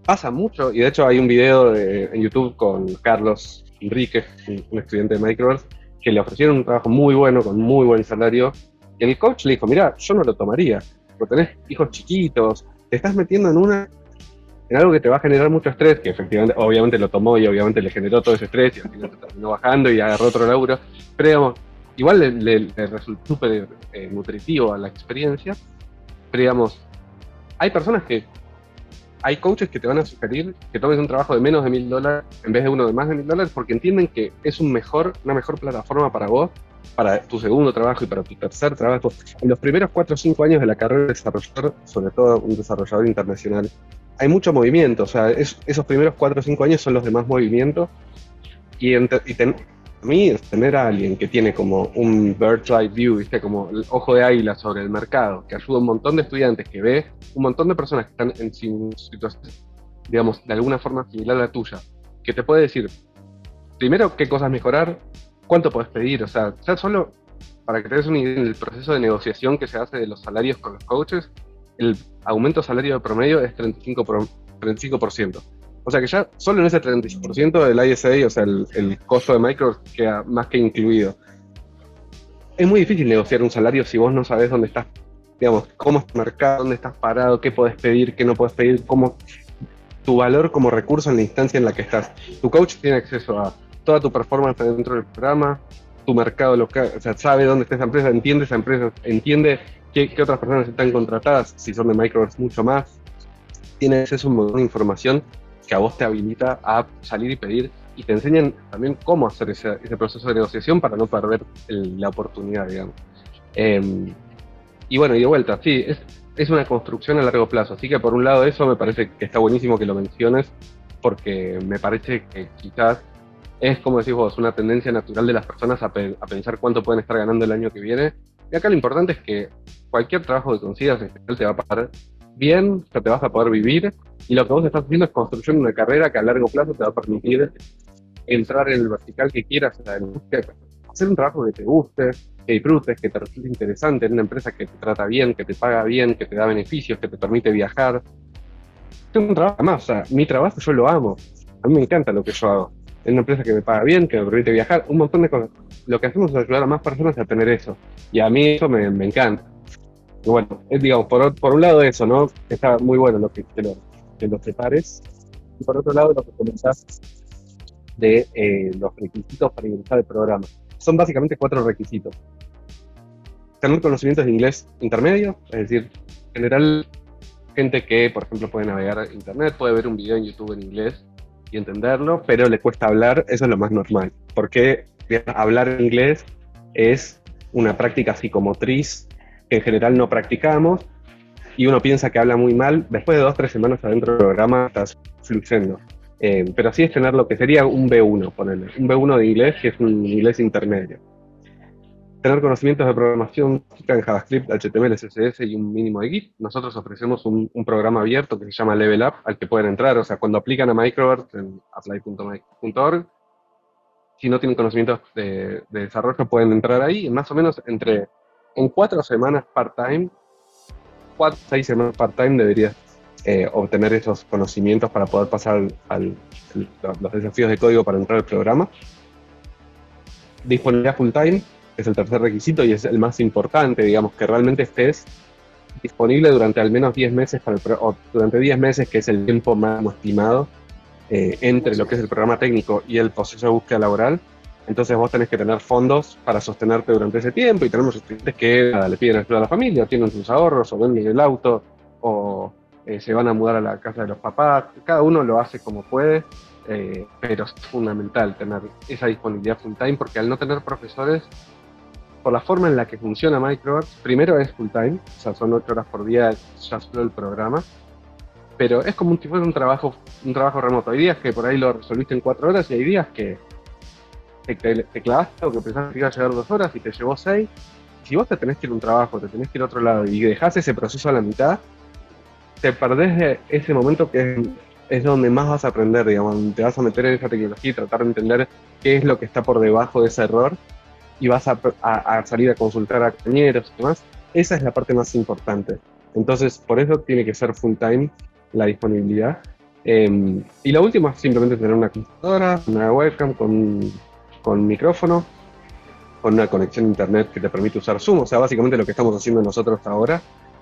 pasa mucho, y de hecho hay un video en YouTube con Carlos Enrique, un, estudiante de Microsoft, que le ofrecieron un trabajo muy bueno, con muy buen salario, y el coach le dijo, mira, yo no lo tomaría, porque tenés hijos chiquitos, te estás metiendo en una en algo que te va a generar mucho estrés, que efectivamente, obviamente lo tomó y obviamente le generó todo ese estrés y al final terminó bajando y agarró otro laburo, pero digamos, igual le, resultó súper eh, nutritivo a la experiencia, pero digamos, hay personas que, hay coaches que te van a sugerir que tomes un trabajo de menos de mil dólares en vez de uno de más de mil dólares porque entienden que es un mejor, una mejor plataforma para vos para tu segundo trabajo y para tu tercer trabajo. En los primeros cuatro o cinco años de la carrera de desarrollador, sobre todo un desarrollador internacional, hay mucho movimiento, o sea, esos primeros cuatro o cinco años son los de más movimiento. Y, a mí, tener a alguien que tiene como un bird's eye view, ¿viste? como el ojo de águila sobre el mercado, que ayuda a un montón de estudiantes, que ve un montón de personas que están en situaciones, digamos, de alguna forma similar a la tuya, que te puede decir, primero, qué cosas mejorar, cuánto puedes pedir, o sea, ya solo para que te des una idea del proceso de negociación que se hace de los salarios con los coaches, el aumento salario de promedio es 35%. Por, 35%. O sea que ya solo en ese 35% del ISA, o sea, el, costo de micro queda más que incluido. Es muy difícil negociar un salario si vos no sabés dónde estás, digamos, cómo es tu mercado, dónde estás parado, qué podés pedir, qué no podés pedir, cómo tu valor como recurso en la instancia en la que estás. Tu coach tiene acceso a toda tu performance dentro del programa, tu mercado local, o sea, sabe dónde está esa empresa, entiende esa empresa, entiende qué, otras personas están contratadas, si son de Microverse mucho más. Tiene acceso a un montón de información que a vos te habilita a salir y pedir y te enseñan también cómo hacer ese, proceso de negociación para no perder la oportunidad, digamos. Em, y bueno, y de vuelta, sí, es, es una construcción a largo plazo. Así que por un lado eso me parece que está buenísimo que lo menciones, porque me parece que quizás es, como decís vos, una tendencia natural de las personas a, a pensar cuánto pueden estar ganando el año que viene y acá lo importante es que cualquier trabajo que consigas te va a pagar bien, o te vas a poder vivir, y lo que vos estás haciendo es construir una carrera que a largo plazo te va a permitir entrar en el vertical que quieras, hacer un trabajo que te guste, que disfrutes, que te resulte interesante, en una empresa que te trata bien, que te paga bien, que te da beneficios, que te permite viajar. Es un trabajo más, o sea, mi trabajo yo lo amo, a mí me encanta lo que yo hago en una empresa que me paga bien, que me permite viajar, un montón de cosas. Lo que hacemos es ayudar a más personas a tener eso. Y a mí eso me, encanta. Y bueno, es, digamos, por, por, un lado eso, ¿no? Está muy bueno lo que, que, lo, que lo prepares. Y por otro lado, lo que comentás de eh, los requisitos para ingresar al programa. Son básicamente cuatro requisitos. Tener conocimientos de inglés intermedio, es decir, en general, gente que, por ejemplo, puede navegar internet, puede ver un video en YouTube en inglés y entenderlo, pero le cuesta hablar, eso es lo más normal. Porque hablar inglés es una práctica psicomotriz que en general no practicamos y uno piensa que habla muy mal, después de dos tres semanas adentro del programa estás fluyendo. Eh, pero sí es tener lo que sería un B1, ponerle, un B1 de inglés, que es un inglés intermedio tener conocimientos de programación en JavaScript, HTML, CSS y un mínimo de Git. Nosotros ofrecemos un, programa abierto que se llama Level Up, al que pueden entrar. O sea, cuando aplican a Microverse en apply.org, si no tienen conocimientos de, desarrollo, pueden entrar ahí. Más o menos entre en cuatro semanas part-time, cuatro seis semanas part-time deberías eh, obtener esos conocimientos para poder pasar al, los desafíos de código para entrar al programa. Disponibilidad full-time es el tercer requisito y es el más importante, digamos, que realmente estés disponible durante al menos 10 meses, para o durante 10 meses, que es el tiempo máximo estimado eh, entre lo que es el programa técnico y el proceso de búsqueda laboral. Entonces vos tenés que tener fondos para sostenerte durante ese tiempo y tenemos estudiantes que le piden ayuda a la familia, tienen sus ahorros o venden el auto o eh, se van a mudar a la casa de los papás. Cada uno lo hace como puede, eh, pero es fundamental tener esa disponibilidad full time porque al no tener profesores por la forma en la que funciona Microverse, primero es full time, o sea, son 8 horas por día ya solo el programa, pero es como un tipo de un trabajo, un trabajo remoto. Hay días que por ahí lo resolviste en 4 horas y hay días que te, te, clavaste o que pensaste que iba a llegar 2 horas y te llevó 6. Si vos te tenés que ir a un trabajo, te tenés que ir a otro lado y dejás ese proceso a la mitad, te perdés de ese momento que es, donde más vas a aprender, digamos, te vas a meter en esa tecnología y tratar de entender qué es lo que está por debajo de ese error y vas a, salir a consultar a compañeros y demás, esa es la parte más importante. Entonces, por eso tiene que ser full time la disponibilidad. Em, y lo último es simplemente tener una computadora, una webcam con, con micrófono, con una conexión a internet que te permite usar Zoom. O sea, básicamente lo que estamos haciendo nosotros ahora,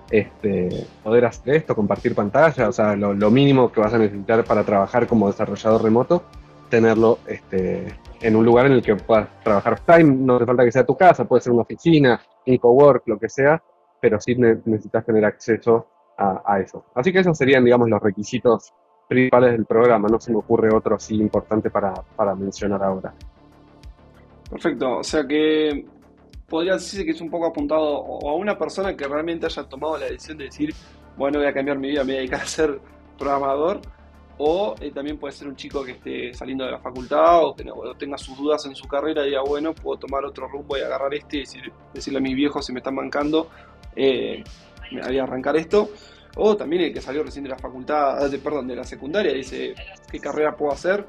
este, poder hacer esto, compartir pantalla, o sea, lo, mínimo que vas a necesitar para trabajar como desarrollador remoto, tenerlo este, en un lugar en el que puedas trabajar time, no hace falta que sea tu casa, puede ser una oficina, un cowork, lo que sea, pero sí necesitas tener acceso a, eso. Así que esos serían, digamos, los requisitos principales del programa, no se me ocurre otro así importante para mencionar ahora. Perfecto, o sea que podría decirse que es un poco apuntado a una persona que realmente haya tomado la decisión de decir, bueno, voy a cambiar mi vida, me voy a dedicar a ser programador, o eh, también puede ser un chico que esté saliendo de la facultad o, tenga sus dudas en su carrera y diga, bueno, puedo tomar otro rumbo y agarrar este y decirle a mis viejos si me están bancando, eh, me voy a arrancar esto. O también el que salió recién de la facultad, de, perdón, de la secundaria, dice, ¿qué carrera puedo hacer?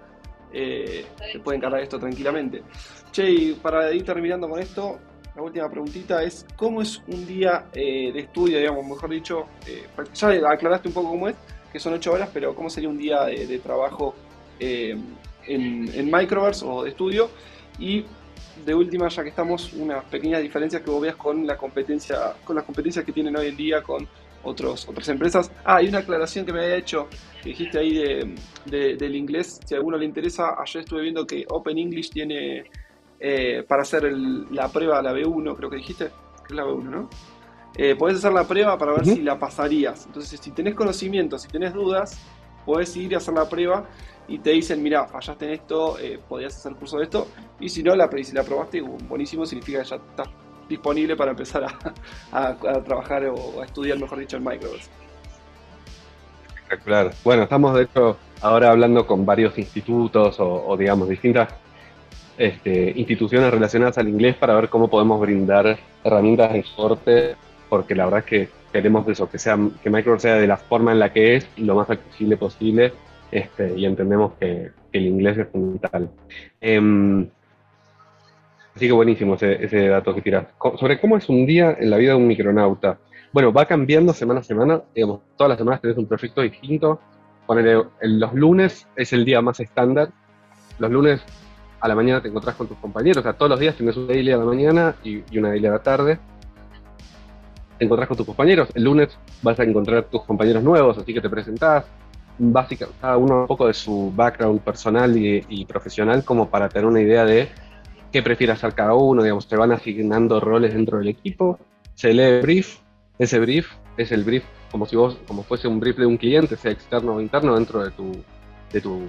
Eh, se puede encargar esto tranquilamente. Che, y para ir terminando con esto, la última preguntita es, ¿cómo es un día eh, de estudio, digamos, mejor dicho? ya aclaraste un poco cómo es, que son 8 horas, pero ¿cómo sería un día de, trabajo eh, en, Microverse o de estudio? Y de última, ya que estamos, unas pequeñas diferencias que vos veas con la competencia, con las competencias que tienen hoy en día con otros, otras empresas. Ah, hay una aclaración que me había hecho, que dijiste ahí de, del inglés, si a alguno le interesa, ayer estuve viendo que Open English tiene eh, para hacer la prueba, la B1, creo que dijiste, que es la B1, ¿no? eh, podés hacer la prueba para ver si la pasarías. Entonces, si tenés conocimiento, si tenés dudas, podés ir y hacer la prueba y te dicen, mira, fallaste en esto, eh, podías hacer curso de esto. Y si no, la, si la probaste, buenísimo, significa que ya estás disponible para empezar a, trabajar o a estudiar, mejor dicho, en Microsoft. Espectacular. Bueno, estamos de hecho ahora hablando con varios institutos o, digamos distintas este, instituciones relacionadas al inglés para ver cómo podemos brindar herramientas de soporte porque la verdad es que queremos eso, que, sea, que Microsoft sea de la forma en la que es, lo más accesible posible, este, y entendemos que, el inglés es fundamental. Em, así que buenísimo ese, dato que tiras. Sobre cómo es un día en la vida de un micronauta. Bueno, va cambiando semana a semana, digamos, todas las semanas tenés un proyecto distinto. Ponele, los lunes es el día más estándar. Los lunes a la mañana te encontrás con tus compañeros, o sea, todos los días tienes un daily a la mañana y, y una daily a la tarde te encontrás con tus compañeros. El lunes vas a encontrar tus compañeros nuevos, así que te presentás. Básicamente, cada uno un poco de su background personal y, profesional, como para tener una idea de qué prefiere hacer cada uno. Digamos, te van asignando roles dentro del equipo. Se lee brief. Ese brief es el brief como si vos, como fuese un brief de un cliente, sea externo o interno, dentro de tu, de tu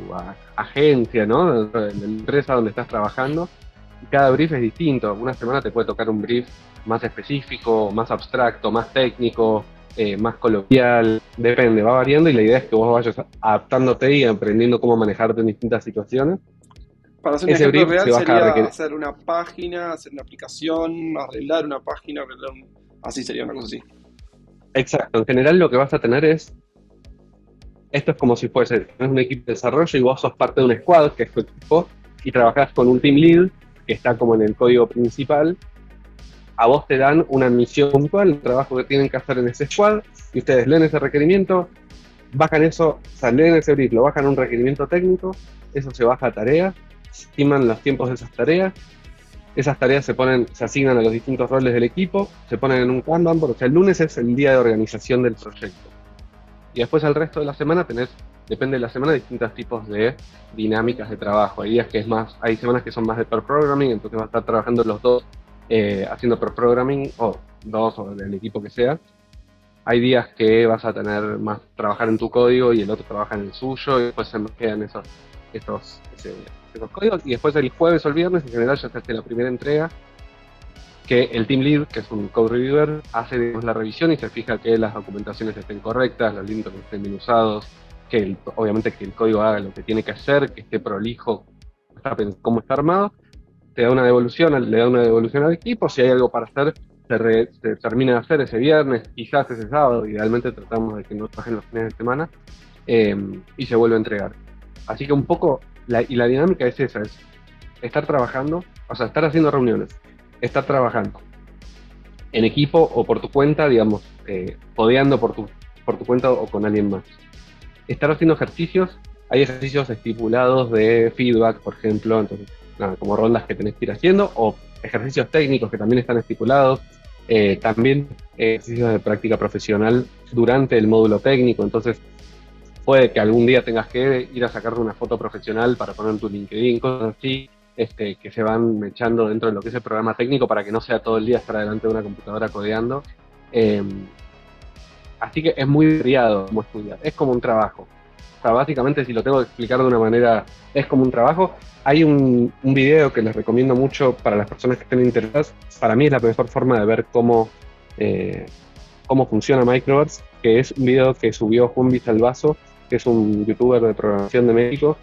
agencia, ¿no? Dentro de la empresa donde estás trabajando. Y cada brief es distinto. Una semana te puede tocar un brief más específico, más abstracto, más técnico, eh, más coloquial, depende, va variando y la idea es que vos vayas adaptándote y aprendiendo cómo manejarte en distintas situaciones. Para hacer un Ese ejemplo real sería hacer una página, hacer una aplicación, arreglar una página, arreglar así sería una cosa así. Exacto, en general lo que vas a tener es, esto es como si fuese, tenés un equipo de desarrollo y vos sos parte de un squad, que es tu equipo, y trabajás con un team lead que está como en el código principal a vos te dan una misión puntual, el trabajo que tienen que hacer en ese squad, y ustedes leen ese requerimiento, bajan eso, o sea, leen ese brief, lo bajan a un requerimiento técnico, eso se baja a tarea, estiman los tiempos de esas tareas, Esas tareas se ponen, se asignan a los distintos roles del equipo, se ponen en un Kanban, porque el lunes es el día de organización del proyecto. Y después al resto de la semana tenés, depende de la semana, distintos tipos de dinámicas de trabajo. Hay días que es más, hay semanas que son más de per programming, entonces vas a estar trabajando los dos eh, haciendo per programming, o dos, o del equipo que sea. Hay días que vas a tener más trabajar en tu código y el otro trabaja en el suyo, y después se quedan esos, esos, esos códigos. Y después el jueves o el viernes, en general, ya se hace la primera entrega que el team lead, que es un code reviewer, hace la revisión y se fija que las documentaciones estén correctas, los límites estén bien usados, que obviamente que el código haga lo que tiene que hacer, que esté prolijo, cómo está armado, te da una devolución, le da una devolución al equipo, si hay algo para hacer, se, termina de hacer ese viernes, quizás ese sábado, idealmente tratamos de que no trabajen los fines de semana, em, y se vuelve a entregar. Así que un poco, y la dinámica es esa, es estar trabajando, o sea, estar haciendo reuniones, estar trabajando en equipo o por tu cuenta, digamos, eh, por tu, por tu cuenta o con alguien más. Estar haciendo ejercicios, hay ejercicios estipulados de feedback, por ejemplo, entonces, como rondas que tenés que ir haciendo, o ejercicios técnicos que también están estipulados, eh, también ejercicios de práctica profesional durante el módulo técnico, entonces puede que algún día tengas que ir a sacarte una foto profesional para poner tu LinkedIn, cosas así, este, que se van echando dentro de lo que es el programa técnico para que no sea todo el día estar delante de una computadora codeando. Em, así que es muy variado como estudiar, es como un trabajo. O sea, básicamente, si lo tengo que explicar de una manera, es como un trabajo. Hay un, video que les recomiendo mucho para las personas que estén interesadas. Para mí es la mejor forma de ver cómo, eh, cómo funciona Microverse, que es un video que subió Juan Vizalvazo, que es un youtuber de programación de México,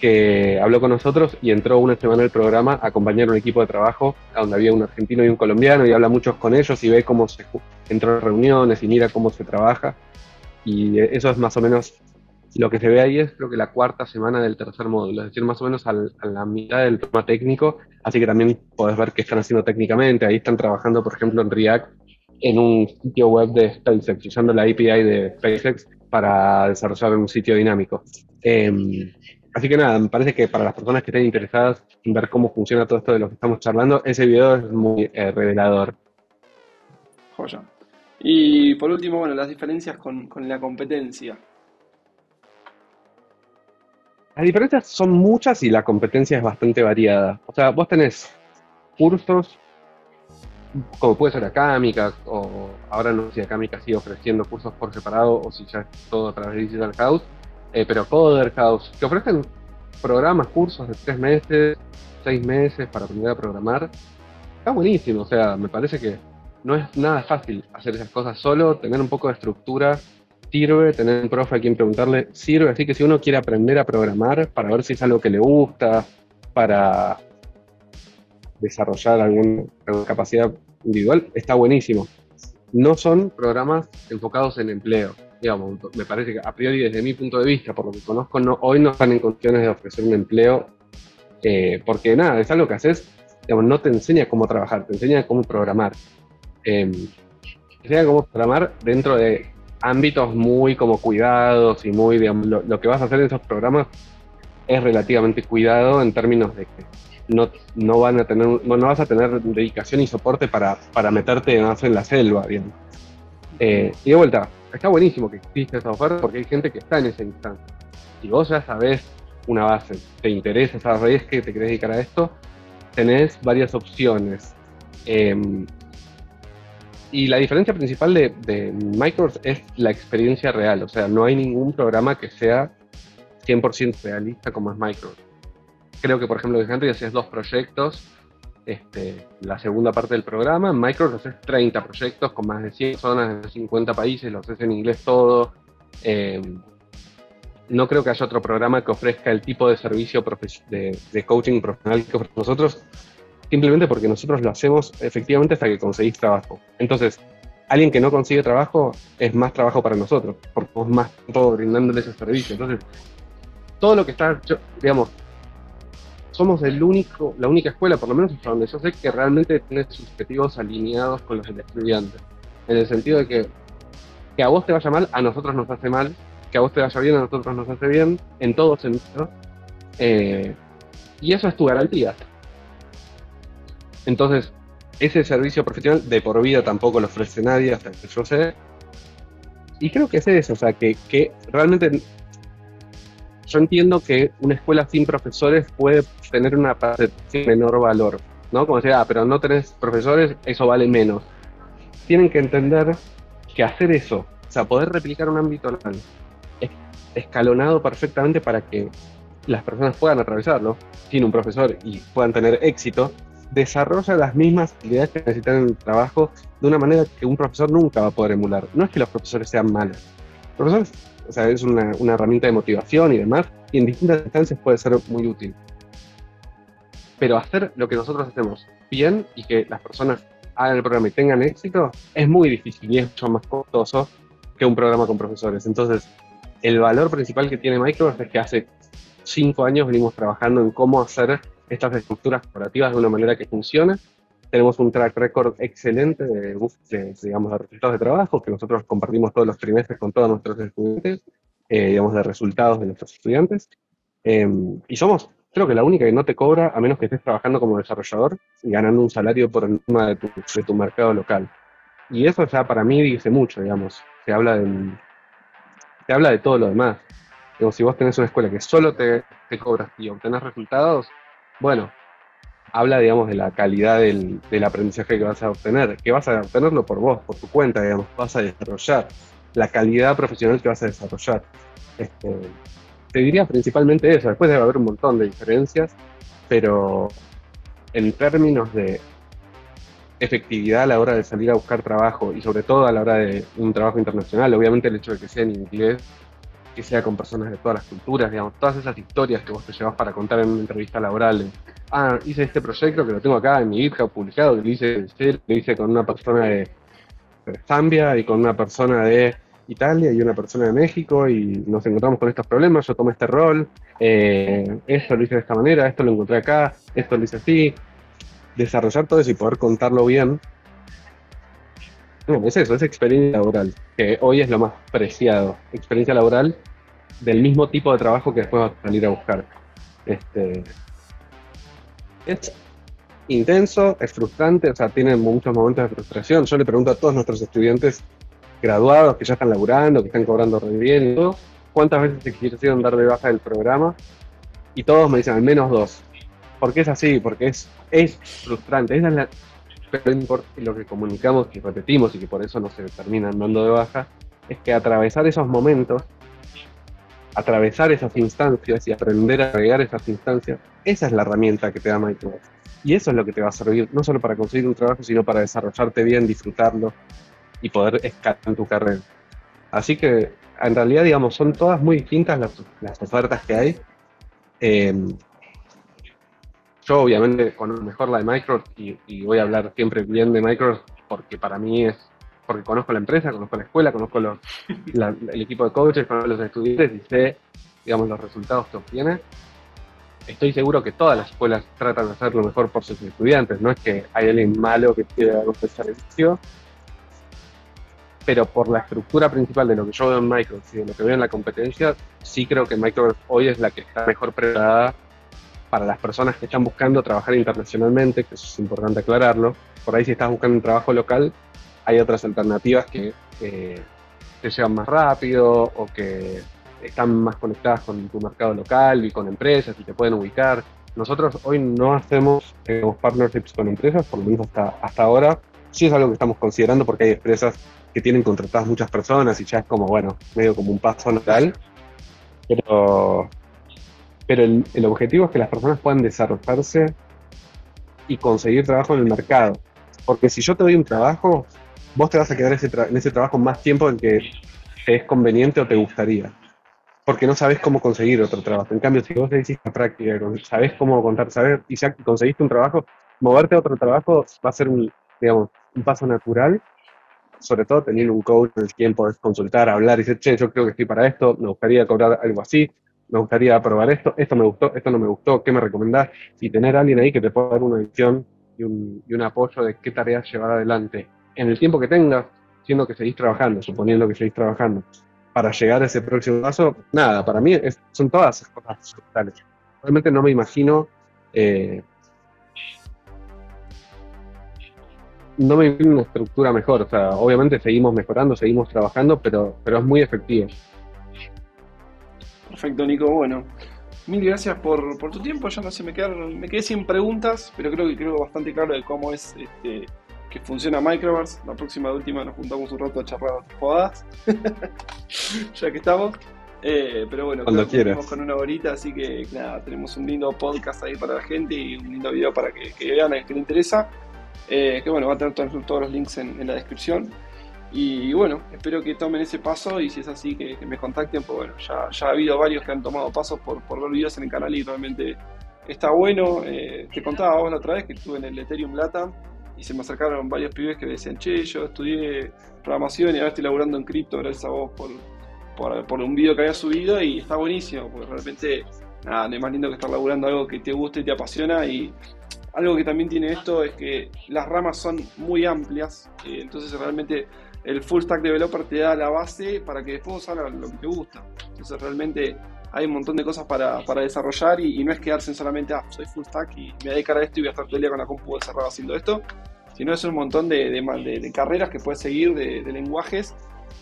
que habló con nosotros y entró una semana al programa a acompañar un equipo de trabajo donde había un argentino y un colombiano y habla muchos con ellos y ve cómo se entró en reuniones y mira cómo se trabaja. Y eso es más o menos lo que se ve ahí es creo que la cuarta semana del tercer módulo, es decir, más o menos a la mitad del programa técnico, así que también podés ver qué están haciendo técnicamente, ahí están trabajando por ejemplo en React en un sitio web de SpaceX, usando la API de SpaceX para desarrollar un sitio dinámico. Em, Así que nada, me parece que para las personas que estén interesadas en ver cómo funciona todo esto de lo que estamos charlando, ese video es muy eh, revelador. Joya. Y por último, bueno, las diferencias con, la competencia. Las diferencias son muchas y la competencia es bastante variada. O sea, vos tenés cursos, como puede ser Acámica, o ahora no sé si Acámica sigue ofreciendo cursos por separado o si ya es todo a través de Digital House eh, pero Coder House, que ofrecen programas, cursos de tres meses, seis meses para aprender a programar. Está buenísimo, o sea, me parece que no es nada fácil hacer esas cosas solo, tener un poco de estructura sirve, tener un profe a quien preguntarle sirve, así que si uno quiere aprender a programar para ver si es algo que le gusta, para desarrollar alguna capacidad individual, está buenísimo. No son programas enfocados en empleo, digamos, me parece que a priori desde mi punto de vista, por lo que conozco, no, hoy no están en condiciones de ofrecer un empleo, eh, porque nada, es algo que haces, digamos, no te enseña cómo trabajar, te enseña cómo programar. Eh, te enseña cómo programar dentro de ámbitos muy como cuidados y muy, digamos, lo, que vas a hacer en esos programas es relativamente cuidado en términos de que no, no van a tener, no, vas a tener dedicación y soporte para, para meterte más en la selva, digamos. Eh, y de vuelta, está buenísimo que exista esa oferta porque hay gente que está en esa instancia. Si vos ya sabés una base, te interesa, sabés que te querés dedicar a esto, tenés varias opciones. Em, y la diferencia principal de, de Microsoft es la experiencia real, o sea, no hay ningún programa que sea 100% realista como es Microsoft. Creo que, por ejemplo, de Henry hacías dos proyectos este, la segunda parte del programa. Microsoft hace 30 proyectos con más de 100 zonas en 50 países, los hace en inglés todo. Eh, no creo que haya otro programa que ofrezca el tipo de servicio de, coaching profesional que ofrecemos nosotros, simplemente porque nosotros lo hacemos efectivamente hasta que conseguís trabajo. Entonces, alguien que no consigue trabajo es más trabajo para nosotros, porque somos más todo brindándole ese servicio. Entonces, todo lo que está, digamos, somos el único, la única escuela, por lo menos hasta donde yo sé, que realmente tiene sus objetivos alineados con los del estudiante. En el sentido de que, que a vos te vaya mal, a nosotros nos hace mal, que a vos te vaya bien, a nosotros nos hace bien, en todo sentido. Eh, y eso es tu garantía. Entonces, ese servicio profesional de por vida tampoco lo ofrece nadie hasta que yo sé. Y creo que es eso, o sea, que, que realmente yo entiendo que una escuela sin profesores puede tener una percepción menor valor, ¿no? Como decía, ah, pero no tenés profesores, eso vale menos. Tienen que entender que hacer eso, o sea, poder replicar un ámbito escalonado perfectamente para que las personas puedan atravesarlo sin un profesor y puedan tener éxito, desarrolla las mismas habilidades que necesitan en el trabajo de una manera que un profesor nunca va a poder emular. No es que los profesores sean malos. profesores, o sea, es una, una herramienta de motivación y demás, y en distintas instancias puede ser muy útil. Pero hacer lo que nosotros hacemos bien y que las personas hagan el programa y tengan éxito es muy difícil y es mucho más costoso que un programa con profesores. Entonces, el valor principal que tiene Microsoft es que hace cinco años venimos trabajando en cómo hacer estas estructuras corporativas de una manera que funcione. Tenemos un track record excelente de, digamos, de resultados de trabajo que nosotros compartimos todos los trimestres con todos nuestros estudiantes, eh, digamos, de resultados de nuestros estudiantes. Em, y somos, creo que la única que no te cobra a menos que estés trabajando como desarrollador y ganando un salario por encima de tu, de tu mercado local. Y eso ya para mí dice mucho, digamos. Se habla, del, se habla de todo lo demás. Digamos, si vos tenés una escuela que solo te, te cobras y obtenés resultados, bueno, habla, digamos, de la calidad del, aprendizaje que vas a obtener, que vas a obtenerlo por vos, por tu cuenta, digamos, vas a desarrollar, la calidad profesional que vas a desarrollar. Este, te diría principalmente eso, después debe haber un montón de diferencias, pero en términos de efectividad a la hora de salir a buscar trabajo y sobre todo a la hora de un trabajo internacional, obviamente el hecho de que sea en inglés que sea con personas de todas las culturas, digamos, todas esas historias que vos te llevas para contar en una entrevista laboral. ah, hice este proyecto que lo tengo acá en mi GitHub publicado, que lo hice, lo hice con una persona de, Zambia y con una persona de Italia y una persona de México y nos encontramos con estos problemas, yo tomé este rol, eh, esto lo hice de esta manera, esto lo encontré acá, esto lo hice así. Desarrollar todo eso y poder contarlo bien no, es eso, es experiencia laboral, que hoy es lo más preciado. Experiencia laboral del mismo tipo de trabajo que después vas a salir a buscar. Este, es intenso, es frustrante, o sea, tiene muchos momentos de frustración. Yo le pregunto a todos nuestros estudiantes graduados que ya están laburando, que están cobrando re bien y todo, cuántas veces se quisieron dar de baja del programa y todos me dicen al menos dos. Porque es así, porque es, es frustrante. Es la, pero lo que comunicamos, que repetimos y que por eso no se terminan dando de baja, es que atravesar esos momentos, atravesar esas instancias y aprender a navegar esas instancias, esa es la herramienta que te da Microsoft. Y eso es lo que te va a servir, no solo para conseguir un trabajo, sino para desarrollarte bien, disfrutarlo y poder escalar en tu carrera. Así que, en realidad, digamos, son todas muy distintas las, ofertas que hay. Eh, yo obviamente conozco mejor la de Microsoft y, voy a hablar siempre bien de Microsoft porque para mí es, porque conozco la empresa, conozco la escuela, conozco los, el equipo de coaches, conozco los estudiantes y sé, digamos, los resultados que obtiene. Estoy seguro que todas las escuelas tratan de hacer lo mejor por sus estudiantes, no es que hay alguien malo que quiera dar un servicio, pero por la estructura principal de lo que yo veo en Microsoft y de lo que veo en la competencia, sí creo que Microsoft hoy es la que está mejor preparada para las personas que están buscando trabajar internacionalmente, que eso es importante aclararlo. Por ahí si estás buscando un trabajo local, hay otras alternativas que te llevan más rápido o que están más conectadas con tu mercado local y con empresas y te pueden ubicar. Nosotros hoy no hacemos partnerships con empresas, por lo menos hasta, hasta ahora. Sí es algo que estamos considerando porque hay empresas que tienen contratadas muchas personas y ya es como, bueno, medio como un paso natural. Pero pero el, objetivo es que las personas puedan desarrollarse y conseguir trabajo en el mercado. Porque si yo te doy un trabajo, vos te vas a quedar en ese trabajo más tiempo del que te es conveniente o te gustaría. Porque no sabes cómo conseguir otro trabajo. En cambio, si vos le la práctica, sabes cómo contar, saber, y ya conseguiste un trabajo, moverte a otro trabajo va a ser un, digamos, un paso natural, sobre todo teniendo un coach en el quien podés consultar, hablar y decir, che, yo creo que estoy para esto, me gustaría cobrar algo así, me gustaría probar esto, esto me gustó, esto no me gustó, ¿qué me recomendás? Y tener a alguien ahí que te pueda dar una visión y un, apoyo de qué tareas llevar adelante en el tiempo que tengas, siendo que seguís trabajando, suponiendo que seguís trabajando, para llegar a ese próximo paso, nada, para mí son todas esas cosas brutales. Realmente no me imagino eh, no me imagino una estructura mejor. O sea, obviamente seguimos mejorando, seguimos trabajando, pero es muy efectivo. Perfecto, Nico. Bueno, mil gracias por, por tu tiempo. Ya no sé, me, quedaron, me quedé sin preguntas, pero creo que creo bastante claro de cómo es este, que funciona Microverse. La próxima de última nos juntamos un rato a charlar otras jugadas. ya que estamos. Eh, pero bueno, Cuando quieras. con una horita, así que nada, tenemos un lindo podcast ahí para la gente y un lindo video para que, que vean a que le interesa. Eh, que bueno, va a tener todos, los links en, la descripción. Y, bueno, espero que tomen ese paso y si es así, que, me contacten, pues bueno, ya, ya, ha habido varios que han tomado pasos por, por ver videos en el canal y realmente está bueno. Eh, te contaba vos la otra vez que estuve en el Ethereum Latam y se me acercaron varios pibes que me decían, che, yo estudié programación y ahora estoy laburando en cripto gracias a vos por, por, un video que había subido y está buenísimo, porque realmente nada, no es más lindo que estar laburando algo que te guste y te apasiona y algo que también tiene esto es que las ramas son muy amplias, eh, entonces realmente el full stack developer te da la base para que después hagas lo que te gusta. Entonces realmente hay un montón de cosas para, desarrollar y, no es quedarse en solamente, ah, soy full stack y me voy a dedicar a esto y voy a estar todo el día con la compu cerrada haciendo esto, sino es un montón de, de, carreras que puedes seguir, de, lenguajes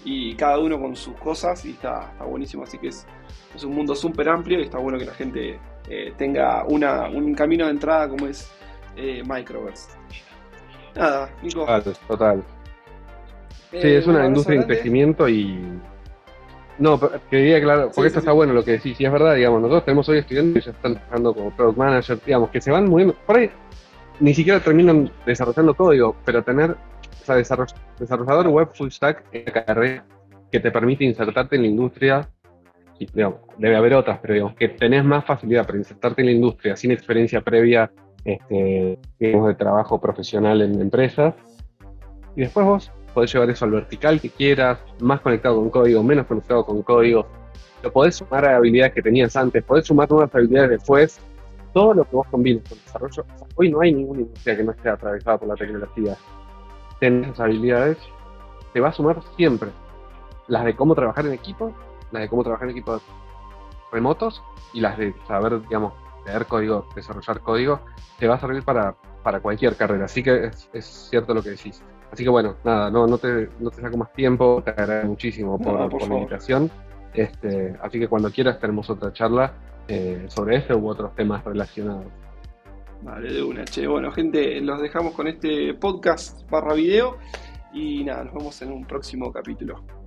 y cada uno con sus cosas y está, está buenísimo. Así que es, es un mundo súper amplio y está bueno que la gente eh, tenga una, un camino de entrada como es eh, Microverse. Nada, Nico. Total. Sí, es una industria en crecimiento y. No, quería claro, porque esto está bueno lo que decís, si es verdad, digamos, nosotros tenemos hoy estudiantes que ya están trabajando como product manager, digamos, que se van muy por ahí ni siquiera terminan desarrollando código, pero tener, o sea, desarrollador web full stack en la carrera que te permite insertarte en la industria, y, debe haber otras, pero digamos, que tenés más facilidad para insertarte en la industria sin experiencia previa, este, digamos, de trabajo profesional en empresas, y después vos podés llevar eso al vertical que quieras, más conectado con código, menos conectado con código, lo podés sumar a habilidades que tenías antes, podés sumar nuevas habilidades después, todo lo que vos combines con desarrollo, hoy no hay ninguna industria que no esté atravesada por la tecnología. Tener esas habilidades te va a sumar siempre. Las de cómo trabajar en equipo, las de cómo trabajar en equipos remotos y las de saber, digamos, leer código, desarrollar código, te va a servir para, para cualquier carrera. Así que es, cierto lo que decís. Así que bueno, nada, no, no, te, no te saco más tiempo, te agradezco muchísimo por, la invitación. Este, así que cuando quieras tenemos otra charla eh, sobre este u otros temas relacionados. Vale, de una, che. Bueno, gente, los dejamos con este podcast barra video y nada, nos vemos en un próximo capítulo.